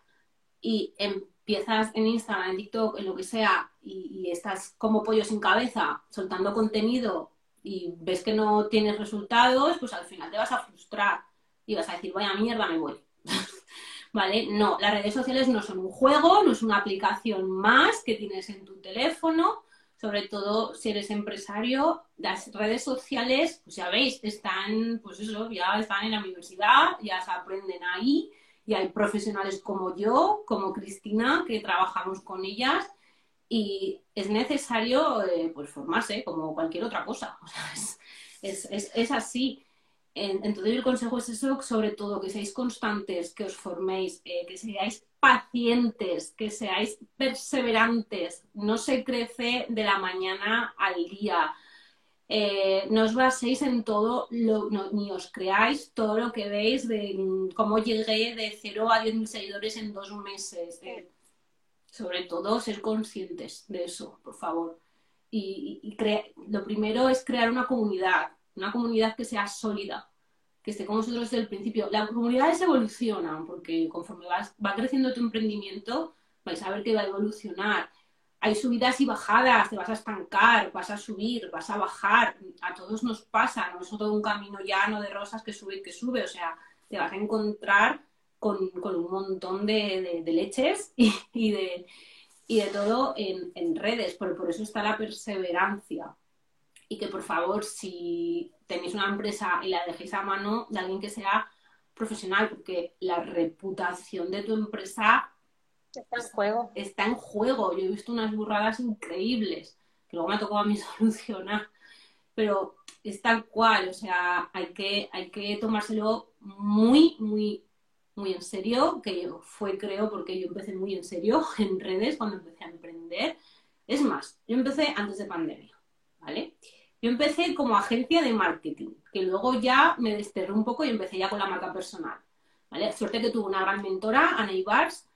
y empiezas en Instagram, en TikTok, en lo que sea, y, y estás como pollo sin cabeza, soltando contenido y ves que no tienes resultados, pues al final te vas a frustrar y vas a decir, vaya mierda, me voy. ¿Vale? No, las redes sociales no son un juego, no es una aplicación más que tienes en tu teléfono, sobre todo si eres empresario, las redes sociales, pues ya veis, están, pues eso, ya están en la universidad, ya se aprenden ahí, y hay profesionales como yo, como Cristina, que trabajamos con ellas y es necesario eh, pues formarse como cualquier otra cosa. es, así. Entonces el consejo es eso, sobre todo que seáis constantes, que os forméis, eh, que seáis pacientes, que seáis perseverantes. No se crece de la mañana al día. Eh, no os baséis en todo, ni os creáis todo lo que veis de mm, cómo llegué de 0 a 10.000 seguidores en dos meses sobre todo ser conscientes de eso, por favor. Y, lo primero es crear una comunidad, una comunidad que sea sólida, que esté con vosotros desde el principio. Las comunidades evolucionan porque conforme va creciendo tu emprendimiento, vais a ver que va a evolucionar. Hay subidas y bajadas, te vas a estancar, vas a subir, vas a bajar. A todos nos pasa, no es todo un camino llano de rosas que sube y que sube. O sea, te vas a encontrar con, un montón de, leches y, de, y de todo en, redes, pero por eso está la perseverancia. Y que por favor, si tenéis una empresa y la dejéis a mano de alguien que sea profesional, porque la reputación de tu empresa está en juego. Está en juego. Yo he visto unas burradas increíbles que luego me ha tocado a mí solucionar. Pero es tal cual, o sea, hay que, hay que tomárselo muy, muy, muy en serio, que fue creo porque yo empecé muy en serio en redes cuando empecé a emprender. Es más, yo empecé antes de pandemia, ¿vale? Yo empecé como agencia de marketing, que luego ya me desterré un poco y empecé ya con la marca personal. Suerte que tuve una gran mentora, Ana Ibars,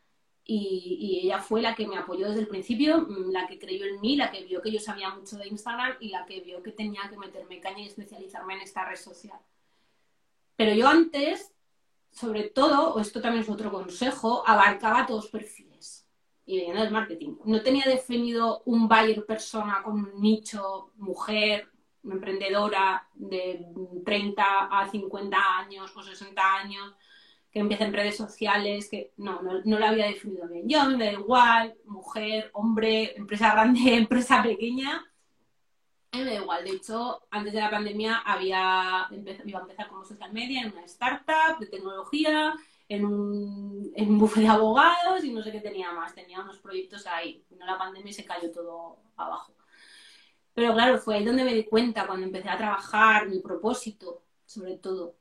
y, y, ella fue la que me apoyó desde el principio, mm, la que creyó en mí, la que vio que yo sabía mucho de Instagram y la que vio que tenía que meterme caña y especializarme en esta red social. Pero yo antes sobre todo, o esto también es otro consejo, abarcaba todos los perfiles y venía del marketing. No tenía definido un buyer persona con un nicho, mujer, emprendedora de 30 a 50 años o 60 años, que empiece en redes sociales, que no, no, no lo había definido bien. Yo me da igual, mujer, hombre, empresa grande, empresa pequeña, me da igual. De hecho, antes de la pandemia había iba a empezar como social media en una startup de tecnología, en un, en un bufete de abogados y no sé qué tenía más. Tenía unos proyectos ahí. Vino la pandemia se cayó todo abajo. Pero claro, fue ahí donde me di cuenta, cuando empecé a trabajar, mi propósito, sobre todo.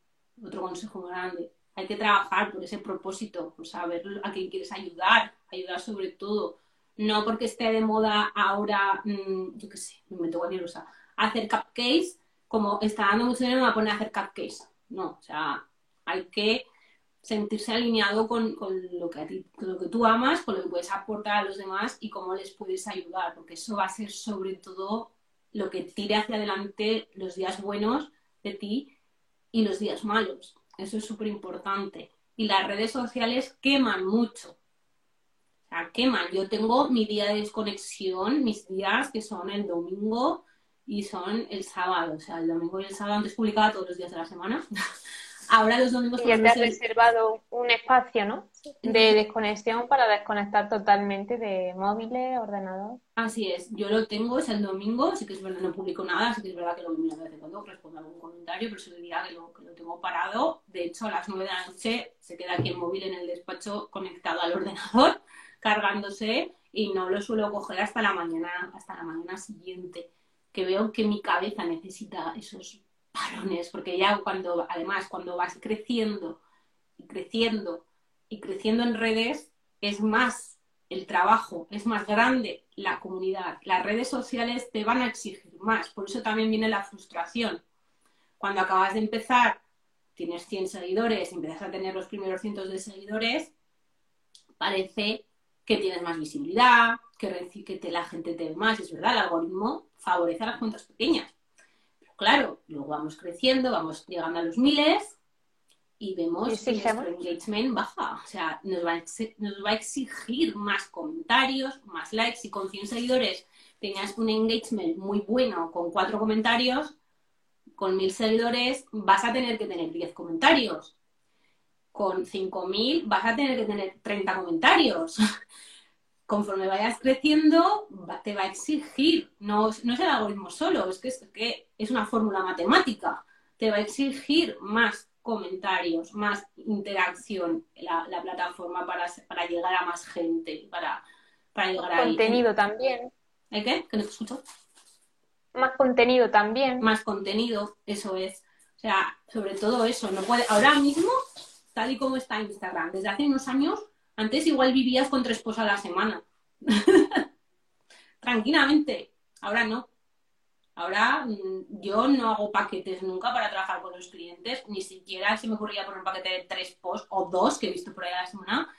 Otro consejo grande. Hay que trabajar por ese propósito, por saber a quién quieres ayudar, ayudar sobre todo no porque esté de moda ahora, mm, yo qué sé, me invento cualquier cosa, hacer cupcakes, como está dando mucho dinero, me voy a poner a hacer cupcakes. No, o sea, hay que sentirse alineado con, lo, que ti, lo que tú amas, con lo que puedes aportar a los demás y cómo les puedes ayudar, porque eso va a ser sobre todo lo que tire hacia adelante los días buenos de ti y los días malos. Eso es súper importante. Y las redes sociales queman mucho sea, queman. Yo tengo mi día de desconexión, mis días que son el domingo y son el sábado. O sea, el domingo y el sábado antes publicaba todos los días de la semana. Ahora los domingos... Y ya te has reservado un espacio, ¿no? De desconexión para desconectar totalmente de móviles, ordenador. Así es. Yo lo tengo, es el domingo. Sí que es verdad, no publico nada. Sí que es verdad que lo miro de vez en cuando, respondo a algún comentario, pero es el día que lo, que lo tengo parado. De hecho, a las nueve de la noche se queda aquí el móvil en el despacho conectado al ordenador cargándose y no lo suelo coger hasta la mañana, hasta la mañana siguiente, que veo que mi cabeza necesita esos parones, porque ya cuando, además, cuando vas creciendo y creciendo y creciendo en redes, es más el trabajo, es más grande la comunidad. Las redes sociales te van a exigir más, por eso también viene la frustración. Cuando acabas de empezar, tienes 100 seguidores, empiezas a tener los primeros cientos de seguidores, parece que tienes más visibilidad, que, que la gente te ve más. Es verdad, el algoritmo favorece a las cuentas pequeñas. Claro, luego vamos creciendo, vamos llegando a los miles y vemos que nuestro engagement baja. O sea, nos va, a, nos va a exigir más comentarios, más likes. Si con 100 seguidores tenías un engagement muy bueno con cuatro comentarios, con mil seguidores vas a tener que tener 10 comentarios con 5.000 vas a tener que tener 30 comentarios. Conforme vayas creciendo, te va a exigir, no, no es el algoritmo solo, es que es, que es una fórmula matemática, te va a exigir más comentarios, más interacción la, la plataforma para, para, llegar a más gente, para, para llegar a... Contenido también. ¿El qué? ¿Que no te escucho? Más contenido también. Más contenido, eso es. O sea, sobre todo eso, no puede... Ahora mismo tal y como está Instagram. Desde hace unos años, antes igual vivías con tres posts a la semana. Tranquilamente. Ahora no. Ahora mm, yo no hago paquetes nunca para trabajar con los clientes, ni siquiera se me ocurría poner un paquete de tres posts o dos que he visto por ahí a la semana.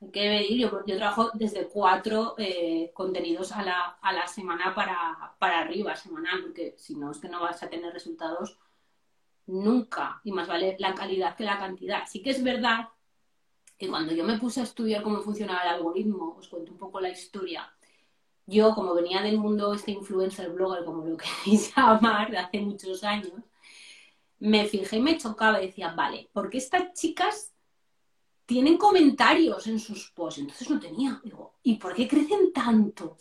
Hay que yo, yo trabajo desde cuatro eh, contenidos a la, a la semana para, para arriba, semanal, porque si no es que no vas a tener resultados nunca, y más vale la calidad que la cantidad. Sí que es verdad que cuando yo me puse a estudiar cómo funcionaba el algoritmo, os cuento un poco la historia, yo como venía del mundo este influencer blogger, como lo queréis llamar, de hace muchos años, me fijé y me chocaba y decía, vale, ¿por qué estas chicas tienen comentarios en sus posts? Entonces no tenía. Digo, ¿y por qué crecen tanto?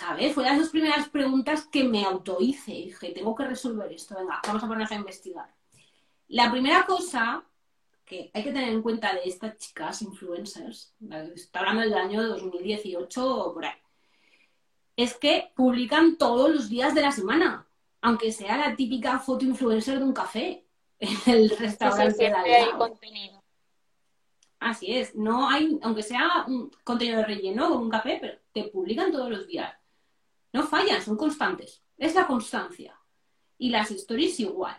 ¿sabes? Fue las dos primeras preguntas que me autohice. Dije, tengo que resolver esto, venga, vamos a ponernos a investigar. La primera cosa que hay que tener en cuenta de estas chicas influencers, está hablando del año 2018 o por ahí, es que publican todos los días de la semana, aunque sea la típica foto influencer de un café en el restaurante de hay contenido. Así es, no hay, aunque sea un contenido de relleno con un café, pero te publican todos los días. No fallan, son constantes. Es la constancia. Y las stories igual.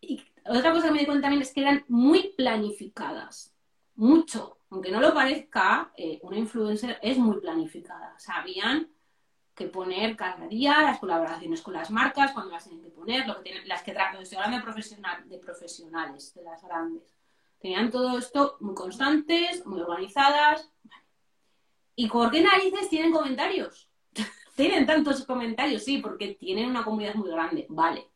Y otra cosa que me di cuenta también es que eran muy planificadas. Mucho. Aunque no lo parezca, eh, una influencer es muy planificada. Sabían que poner cada día, las colaboraciones con las marcas, cuando las tienen que poner, lo que tienen, las que tratan, estoy hablando de, profesional, de profesionales, de las grandes. Tenían todo esto muy constantes, muy organizadas. ¿Y por qué narices tienen comentarios? tienen tantos comentarios, sí, porque tienen una comunidad muy grande, vale.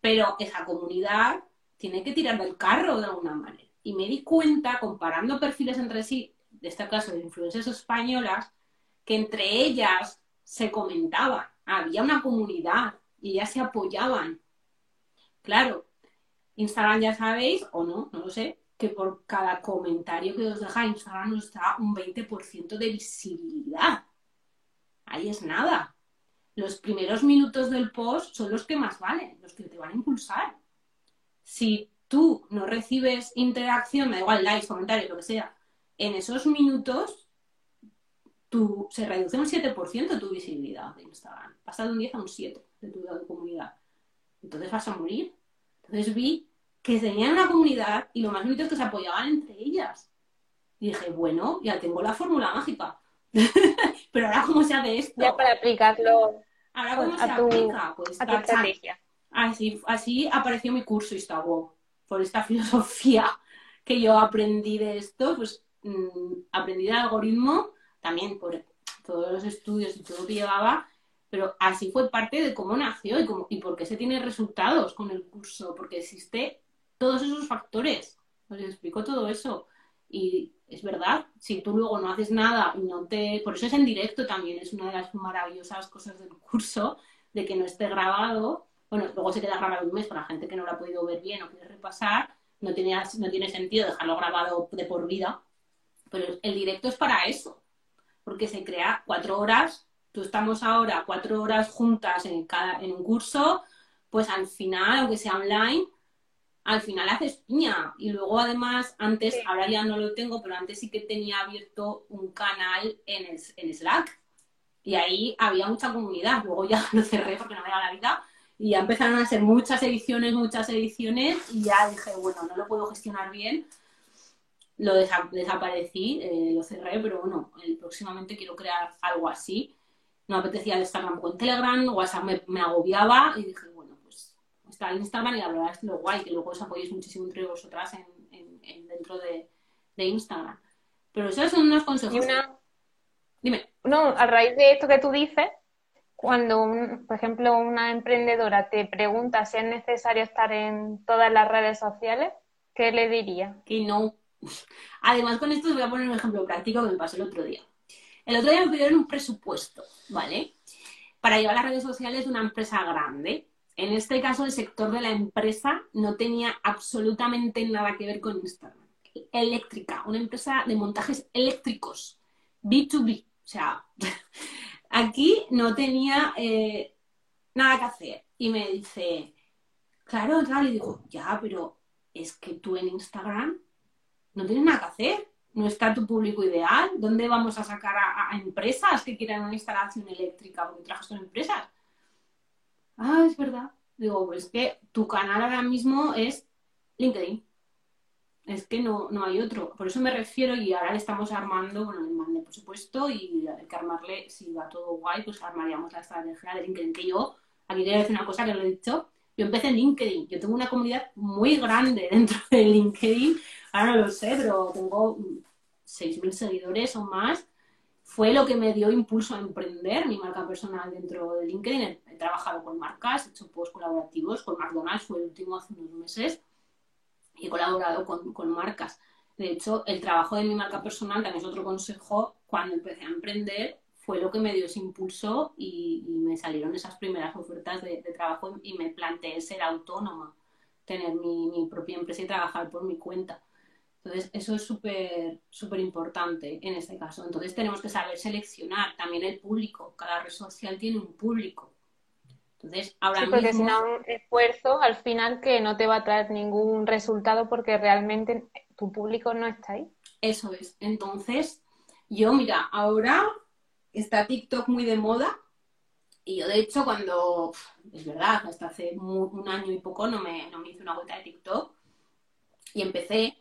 Pero esa comunidad tiene que tirar del carro de alguna manera. Y me di cuenta, comparando perfiles entre sí, de este caso de influencers españolas, que entre ellas se comentaban, había una comunidad y ellas se apoyaban. Claro, Instagram ya sabéis, o no, no lo sé, que por cada comentario que os deja Instagram nos da un 20% de visibilidad. Ahí es nada. Los primeros minutos del post son los que más valen, los que te van a impulsar. Si tú no recibes interacción, da igual likes, comentarios, lo que sea, en esos minutos tu, se reduce un 7% tu visibilidad de Instagram. Pasa de un 10 a un 7 de tu comunidad. Entonces vas a morir. Entonces vi que tenían una comunidad y lo más bonito es que se apoyaban entre ellas. Y dije, bueno, ya tengo la fórmula mágica. Pero ahora, ¿cómo se hace esto? Ya para aplicarlo ahora, ¿cómo se aplica? Pues, a tu estrategia. Así, así apareció mi curso Instagram. Por esta filosofía que yo aprendí de esto, pues mmm, aprendí el algoritmo también por todos los estudios y todo lo que llevaba, pero así fue parte de cómo nació y, cómo, y por qué se tiene resultados con el curso, porque existe todos esos factores. Os explico todo eso. Y es verdad, si tú luego no haces nada y no te... Por eso es en directo también, es una de las maravillosas cosas del curso, de que no esté grabado. Bueno, luego se queda grabado un mes para la gente que no lo ha podido ver bien o quiere repasar. No tiene, no tiene sentido dejarlo grabado de por vida. Pero el directo es para eso, porque se crea cuatro horas. Tú estamos ahora cuatro horas juntas en, cada, en un curso, pues al final, aunque sea online, al final haces piña. Y luego además, antes, ahora ya no lo tengo, pero antes sí que tenía abierto un canal en, en Slack. Y ahí había mucha comunidad. Luego ya lo cerré porque no me da la vida. Y ya empezaron a ser muchas ediciones, muchas ediciones. Y ya dije, bueno, no lo puedo gestionar bien. Lo desaparecí, eh, lo cerré, pero bueno, próximamente quiero crear algo así. No apetecía estar tampoco en Telegram, WhatsApp me, me agobiaba y dije, está Instagram y la verdad es lo guay, que luego os apoyéis muchísimo entre vosotras en, dentro de, Instagram. Pero esos son unos consejos. Dime. No, a raíz de esto que tú dices, cuando, por ejemplo, una emprendedora te pregunta si es necesario estar en todas las redes sociales, ¿qué le diría? Que no. Además, con esto os voy a poner un ejemplo práctico que me pasó el otro día. El otro día me pidieron un presupuesto, ¿vale? Para llevar las redes sociales de una empresa grande. En este caso, el sector de la empresa no tenía absolutamente nada que ver con Instagram. Eléctrica, una empresa de montajes eléctricos, B2B. O sea, aquí no tenía eh, nada que hacer. Y me dice, claro, claro, y digo, ya, pero es que tú en Instagram no tienes nada que hacer. No está tu público ideal. ¿Dónde vamos a sacar a, empresas que quieran una instalación eléctrica? Porque trabajas con empresas es verdad. Digo, pues que tu canal ahora mismo es LinkedIn. Es que no, no hay otro. Por eso me refiero y ahora le estamos armando, bueno, le mandé por supuesto y hay que armarle, si va todo guay, pues armaríamos la estrategia de LinkedIn. Que yo, aquí quiero decir una cosa que lo he dicho, yo empecé en LinkedIn. Yo tengo una comunidad muy grande dentro de LinkedIn. Ahora no lo sé, pero tengo 6.000 seguidores o más fue lo que me dio impulso a emprender mi marca personal dentro de LinkedIn. He, trabajado con marcas, he hecho posts colaborativos, con McDonald's fue el último hace unos meses y he colaborado con, marcas. De hecho, el trabajo de mi marca personal también es otro consejo cuando empecé a emprender, fue lo que me dio ese impulso y, me salieron esas primeras ofertas de, trabajo y me planteé ser autónoma, tener mi, mi propia empresa y trabajar por mi cuenta. Entonces, eso es súper, súper importante en este caso. Entonces, tenemos que saber seleccionar también el público. Cada red social tiene un público. Entonces, ahora sí, porque si no, un esfuerzo al final que no te va a traer ningún resultado porque realmente tu público no está ahí. Eso es. Entonces, yo, mira, ahora está TikTok muy de moda. Y yo, de hecho, cuando, es verdad, hasta hace un año y poco no me, no me hice una vuelta de TikTok y empecé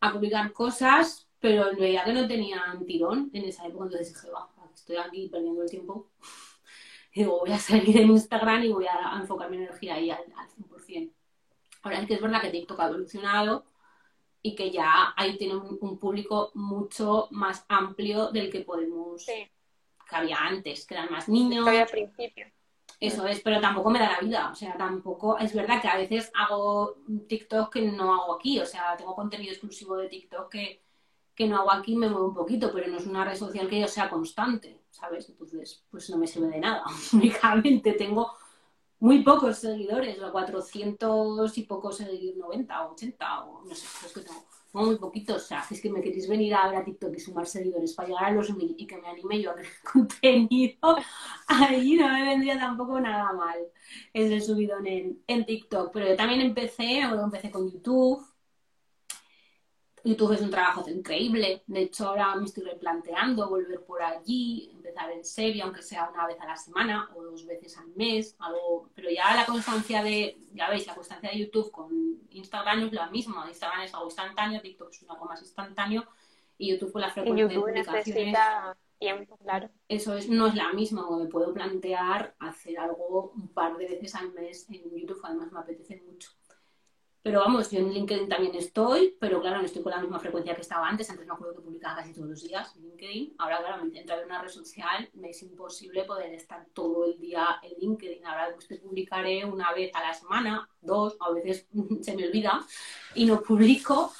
a publicar cosas, pero veía que no tenían tirón en esa época, entonces dije, va, estoy aquí perdiendo el tiempo. Y digo, voy a salir en Instagram y voy a, enfocar mi energía ahí al, 100%. Ahora es que es verdad que TikTok ha evolucionado y que ya ahí tiene un, público mucho más amplio del que podemos, que había antes, que eran más niños. Que había al principio. Eso es, pero tampoco me da la vida. O sea, tampoco. Es verdad que a veces hago TikTok que no hago aquí. O sea, tengo contenido exclusivo de TikTok que, que no hago aquí, me muevo un poquito, pero no es una red social que yo sea constante, ¿sabes? Entonces, pues no me sirve de nada. Únicamente tengo muy pocos seguidores, o 400 y pocos seguidores, 90 o 80, o no sé, es que tengo muy poquitos. O sea, es que me queréis venir a ver a TikTok y sumar seguidores para llegar a los mil y que me anime yo a crear contenido, ahí no me vendría tampoco nada mal ese subidón en, en TikTok. Pero yo también empecé, empecé con YouTube, YouTube es un trabajo increíble. De hecho, ahora me estoy replanteando volver por allí, empezar en serio, aunque sea una vez a la semana o dos veces al mes, algo. Pero ya la constancia de, ya veis, la constancia de YouTube con Instagram es la misma. Instagram es algo instantáneo, TikTok es algo más instantáneo y YouTube con la frecuencia YouTube de tiempo, claro. Eso es, no es la misma, o me puedo plantear hacer algo un par de veces al mes en YouTube, además me apetece mucho. Pero vamos, yo en LinkedIn también estoy, pero claro, no estoy con la misma frecuencia que estaba antes. Antes me acuerdo que publicaba casi todos los días en LinkedIn. Ahora, claro, me entrar en una red social, me es imposible poder estar todo el día en LinkedIn. Ahora pues, publicaré una vez a la semana, dos, a veces se me olvida y no publico.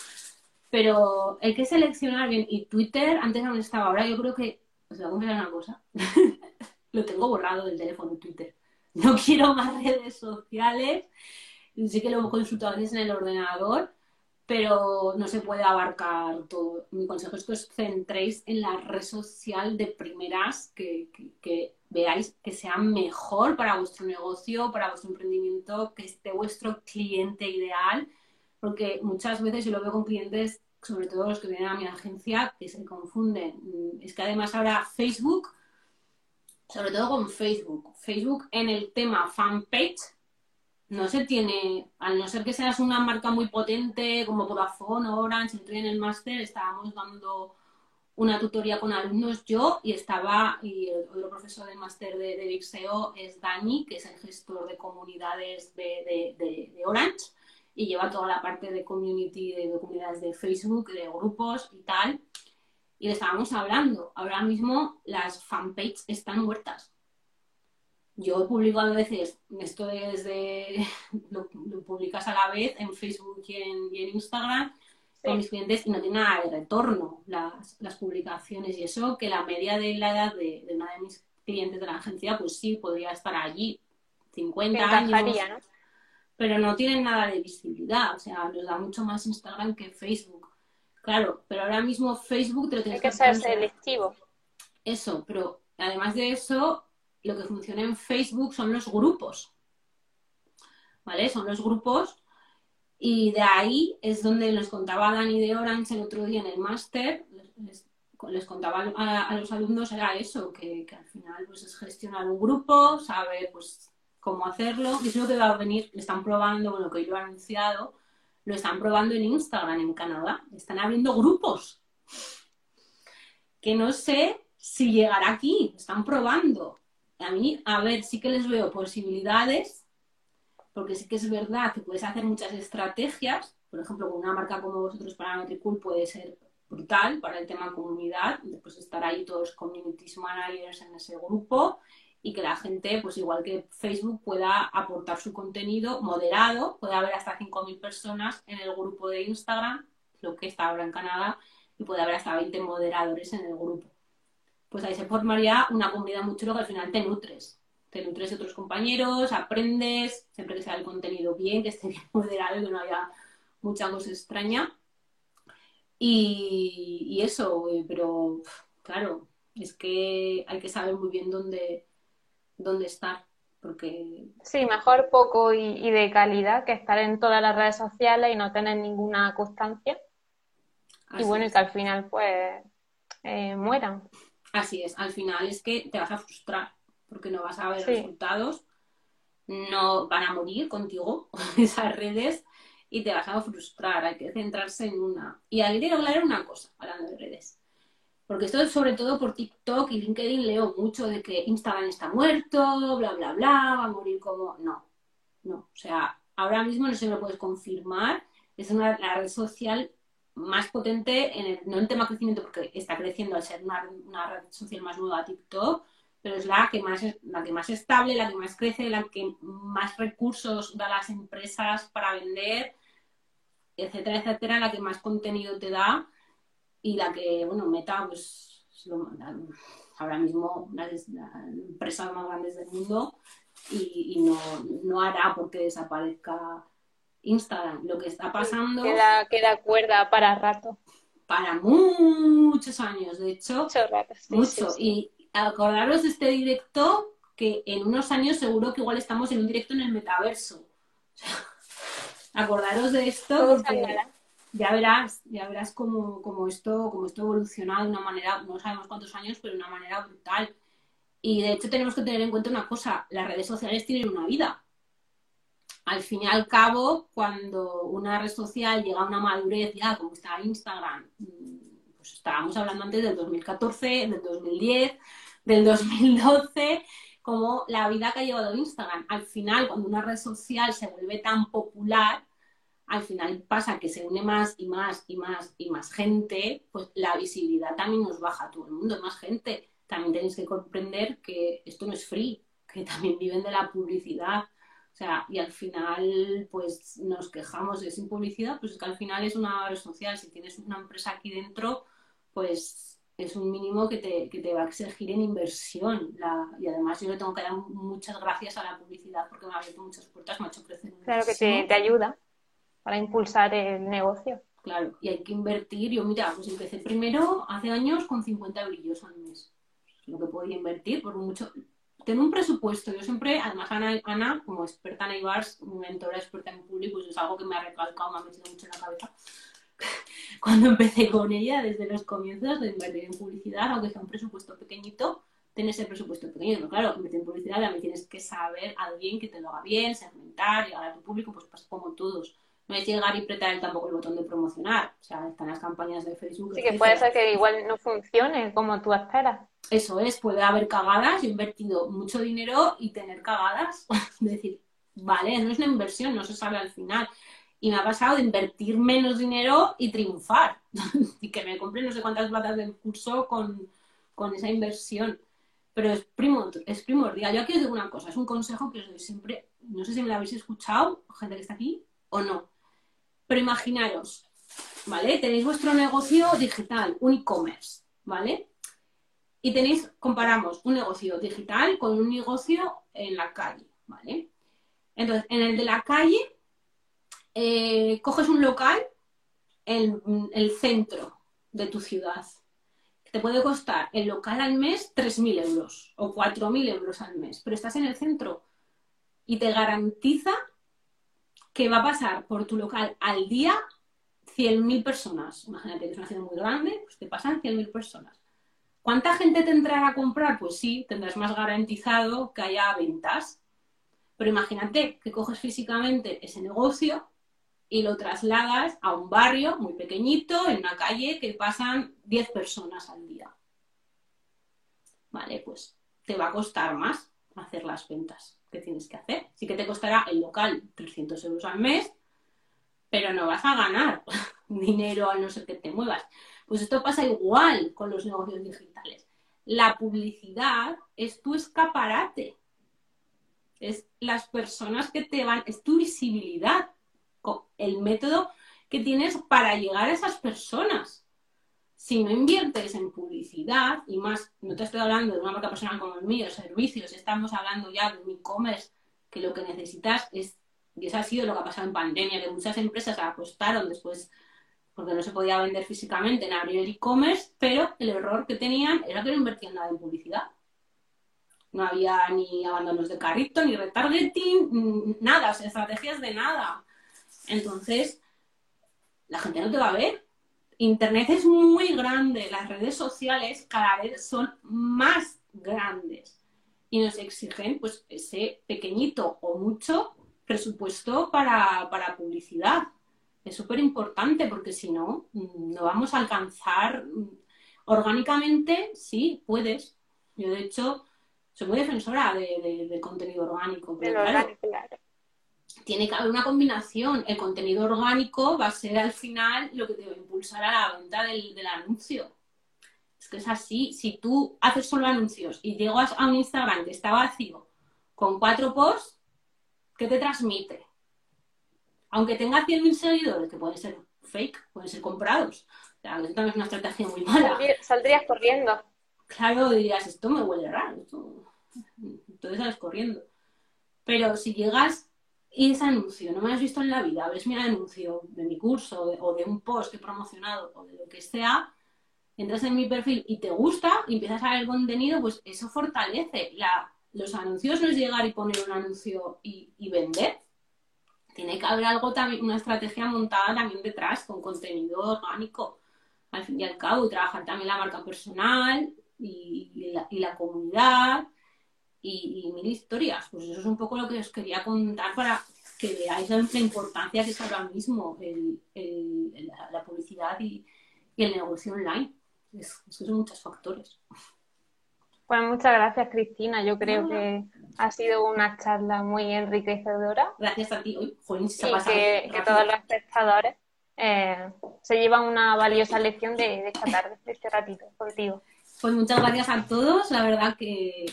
Pero hay que seleccionar bien. Y Twitter, antes aún estaba, ahora yo creo que, os voy a contar una cosa, lo tengo borrado del teléfono Twitter. No quiero más redes sociales sí que lo he consultado a veces en el ordenador, pero no se puede abarcar todo. Mi consejo es que os centréis en la red social de primeras, que, veáis que sea mejor para vuestro negocio, para vuestro emprendimiento, que esté vuestro cliente ideal, porque muchas veces yo lo veo con clientes, sobre todo los que vienen a mi agencia, que se confunden. Es que además ahora Facebook, sobre todo con Facebook, Facebook en el tema fanpage, no se tiene, al no ser que seas una marca muy potente como Vodafone Orange, en el máster estábamos dando una tutoría con alumnos yo y estaba, y el otro profesor del máster de, de Vixeo es Dani, que es el gestor de comunidades de, de, Orange y lleva toda la parte de community, de, comunidades de Facebook, de grupos y tal. Y le estábamos hablando, ahora mismo las fanpages están muertas yo publico a veces, esto es de, lo, publicas a la vez en Facebook y en, Instagram con mis clientes y no tiene nada de retorno las, las, publicaciones y eso que la media de la edad de, una de mis clientes de la agencia pues sí podría estar allí 50 años. pero no tienen nada de visibilidad o sea nos da mucho más Instagram que Facebook. Claro pero ahora mismo Facebook te lo tienes hay que ser selectivo. Eso pero además de eso lo que funciona en Facebook son los grupos. ¿Vale? Son los grupos. Y de ahí es donde les contaba Dani de Orange el otro día en el máster, les, contaba a, los alumnos, era eso, que, al final pues es gestionar un grupo, saber pues cómo hacerlo. Y es lo que va a venir, lo están probando, bueno, que yo he anunciado, lo están probando en Instagram en Canadá. Están abriendo grupos. Que no sé si llegará aquí, están probando a mí, a ver, sí que les veo posibilidades, porque sí que es verdad que puedes hacer muchas estrategias, por ejemplo, con una marca como vosotros para Nutricool puede ser brutal para el tema comunidad, después estar ahí todos communities managers en ese grupo y que la gente, pues igual que Facebook, pueda aportar su contenido moderado, puede haber hasta 5.000 personas en el grupo de Instagram, lo que está ahora en Canadá, y puede haber hasta 20 moderadores en el grupo pues ahí se formaría una comunidad muy chula que al final te nutres. Te nutres de otros compañeros, aprendes, siempre que sea el contenido bien, que esté bien moderado que no haya mucha cosa extraña. Y, eso, eh, pero claro, es que hay que saber muy bien dónde, dónde estar. Porque... Sí, mejor poco y, de calidad que estar en todas las redes sociales y no tener ninguna constancia. y bueno, y que al final pues eh, mueran. Así es, al final es que te vas a frustrar porque no vas a ver resultados, no van a morir contigo esas redes y te vas a frustrar, hay que centrarse en una. Y ahí quiero aclarar una cosa, hablando de redes. Porque esto es sobre todo por TikTok y LinkedIn leo mucho de que Instagram está muerto, bla, bla, bla, va a morir como... No, no. O sea, ahora mismo no se lo puedes confirmar. Es una, la red social más potente, en el, no en tema crecimiento, porque está creciendo al ser una, red social más nueva TikTok, pero es la que más la que más estable, la que más crece, la que más recursos da a las empresas para vender, etcétera, etcétera, la que más contenido te da y la que, bueno, Meta, pues ahora mismo una de las empresas más grandes del mundo y, no, no hará porque desaparezca Instagram. Lo que está pasando. Queda, queda cuerda para rato. Para muchos años, de hecho. Muchos ratos. mucho. Y acordaros de este directo que en unos años seguro que igual estamos en un directo en el metaverso. acordaros de esto. ya verás, ya verás cómo, esto, cómo esto evoluciona de una manera, no sabemos cuántos años, pero de una manera brutal. Y de hecho tenemos que tener en cuenta una cosa, las redes sociales tienen una vida al fin y al cabo, cuando una red social llega a una madurez ya, como está Instagram, mm, pues estábamos hablando antes del 2014, del 2010, del 2012, como la vida que ha llevado Instagram. Al final, cuando una red social se vuelve tan popular, al final pasa que se une más y más y más y más gente, pues la visibilidad también nos baja a todo el mundo, más gente. También tenéis que comprender que esto no es free, que también viven de la publicidad sea, y al final, pues nos quejamos de sin publicidad, pues es que al final es una red social. Si tienes una empresa aquí dentro, pues es un mínimo que te, que te va a exigir en inversión. y además yo le tengo que dar muchas gracias a la publicidad porque me ha abierto muchas puertas, me ha hecho crecer Claro que te, te ayuda para impulsar el negocio. Claro, y hay que invertir. Yo, mira, pues empecé primero hace años con 50 brillos al mes. Lo que podía invertir, por mucho, tengo un presupuesto. Yo siempre, además Ana, Ana como experta en IBARS, mi mentora experta en público, pues es algo que me ha recalcado, me ha metido mucho en la cabeza. Cuando empecé con ella, desde los comienzos de invertir en publicidad, aunque sea un presupuesto pequeñito, tienes el presupuesto pequeño. Pero claro, invertir en publicidad también tienes que saber a alguien que te lo haga bien, segmentar, llegar a tu público, pues, pues como todos no es llegar y apretar tampoco el botón de promocionar. O sea, están las campañas de Facebook. Sí, que puede ser que igual no funcione como tú esperas. Eso es, puede haber cagadas. Yo he invertido mucho dinero y tener cagadas. es decir, vale, no es una inversión, no se sabe al final. Y me ha pasado de invertir menos dinero y triunfar. y que me compré no sé cuántas platas del curso con, con esa inversión. Pero es, primo, es primordial. Yo aquí os digo una cosa, es un consejo que os doy siempre. No sé si me lo habéis escuchado, gente que está aquí, o no pero imaginaros, ¿vale? Tenéis vuestro negocio digital, un e-commerce, ¿vale? Y tenéis, comparamos un negocio digital con un negocio en la calle, ¿vale? Entonces, en el de la calle, eh, coges un local en el centro de tu ciudad. Te puede costar el local al mes 3.000 euros o 4.000 euros al mes, pero estás en el centro y te garantiza que va a pasar por tu local al día 100.000 personas. Imagínate que es una ciudad muy grande, pues te pasan 100.000 personas. ¿Cuánta gente te entrará a comprar? Pues sí, tendrás más garantizado que haya ventas. Pero imagínate que coges físicamente ese negocio y lo trasladas a un barrio muy pequeñito, en una calle que pasan 10 personas al día. Vale, pues te va a costar más hacer las ventas que tienes que hacer. Sí que te costará el local 300 euros al mes, pero no vas a ganar dinero al no ser que te muevas. Pues esto pasa igual con los negocios digitales. La publicidad es tu escaparate. Es las personas que te van, es tu visibilidad, el método que tienes para llegar a esas personas si no inviertes en publicidad, y más, no te estoy hablando de una marca personal como el mío, servicios, estamos hablando ya de un e-commerce, que lo que necesitas es, y eso ha sido lo que ha pasado en pandemia, que muchas empresas apostaron después, porque no se podía vender físicamente, en abrir el e-commerce, pero el error que tenían era que no invertían nada en publicidad. No había ni abandonos de carrito, ni retargeting, nada, estrategias de nada. Entonces, la gente no te va a ver Internet es muy grande, las redes sociales cada vez son más grandes y nos exigen pues ese pequeñito o mucho presupuesto para, publicidad. Es súper importante porque si no, mm, no vamos a alcanzar mm, orgánicamente, sí, puedes. Yo de hecho soy muy defensora de, contenido orgánico. Pero tiene que haber una combinación. El contenido orgánico va a ser al final lo que te va a impulsar a la venta del, anuncio. Es que es así. Si tú haces solo anuncios y llegas a un Instagram que está vacío con cuatro posts, ¿qué te transmite? Aunque tenga 100.000 seguidores, que pueden ser fake, pueden ser comprados. O sea, eso también es una estrategia muy mala. Saldrías corriendo. Claro, dirías, esto me huele raro. Esto... Entonces sales corriendo. Pero si llegas y ese anuncio no me has visto en la vida, ves mi anuncio de mi curso o de un post que he promocionado o de lo que sea, entras en mi perfil y te gusta y empiezas a ver el contenido, pues eso fortalece. La, los anuncios no es llegar y poner un anuncio y, y vender. Tiene que haber algo también, una estrategia montada también detrás, con contenido orgánico, al fin y al cabo, y trabajar también la marca personal y, y, la, y la, comunidad y, mil historias. Pues eso es un poco lo que os quería contar para que veáis la importancia que es ahora mismo el, el, la, la, publicidad y, el negocio online. Es, es que son muchos factores. Pues muchas gracias, Cristina. Yo creo no, que ha sido una charla muy enriquecedora. Gracias a ti. Uy, se y que, que, todos los espectadores eh, se llevan una valiosa lección de, de, esta tarde, de este ratito contigo. Pues muchas gracias a todos. La verdad que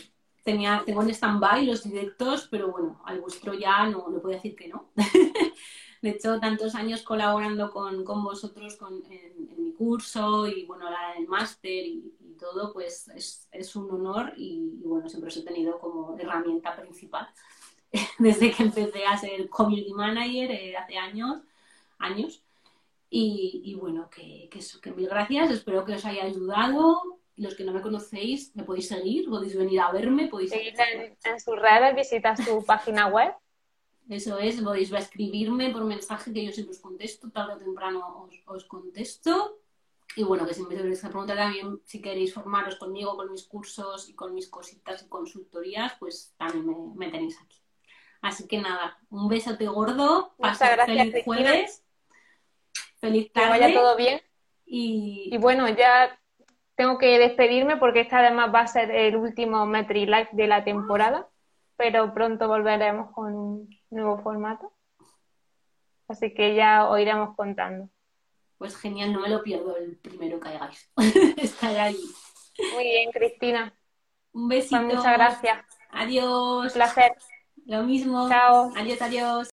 tenía, tengo en stand-by los directos, pero bueno, al vuestro ya no, no puedo decir que no. de hecho, tantos años colaborando con, con vosotros con, en, en, mi curso y bueno, la, el máster y, y, todo, pues es, es un honor y, y, bueno, siempre os he tenido como herramienta principal. Desde que empecé a ser community manager eh, hace años, años. Y, y bueno, que, que, eso, que mil gracias, espero que os haya ayudado los que no me conocéis, me podéis seguir, podéis venir a verme, podéis... Seguir en, en sus redes, visitas su página web. Eso es, podéis escribirme por mensaje que yo siempre os contesto, tarde o temprano os, os contesto. Y bueno, que si me tenéis que preguntar también si queréis formaros conmigo, con mis cursos y con mis cositas y consultorías, pues también me, me tenéis aquí. Así que nada, un besote gordo, Muchas gracias, feliz jueves, feliz tarde. Que vaya todo bien. Y... y bueno, ya tengo que despedirme porque este además va a ser el último Metri Live de la temporada, pero pronto volveremos con un nuevo formato. Así que ya os iremos contando. Pues genial, no me lo pierdo el primero que hagáis. Estaré ahí. Muy bien, Cristina. Un besito. Pues muchas gracias. Adiós. Un placer. Lo mismo. Chao. Adiós, adiós.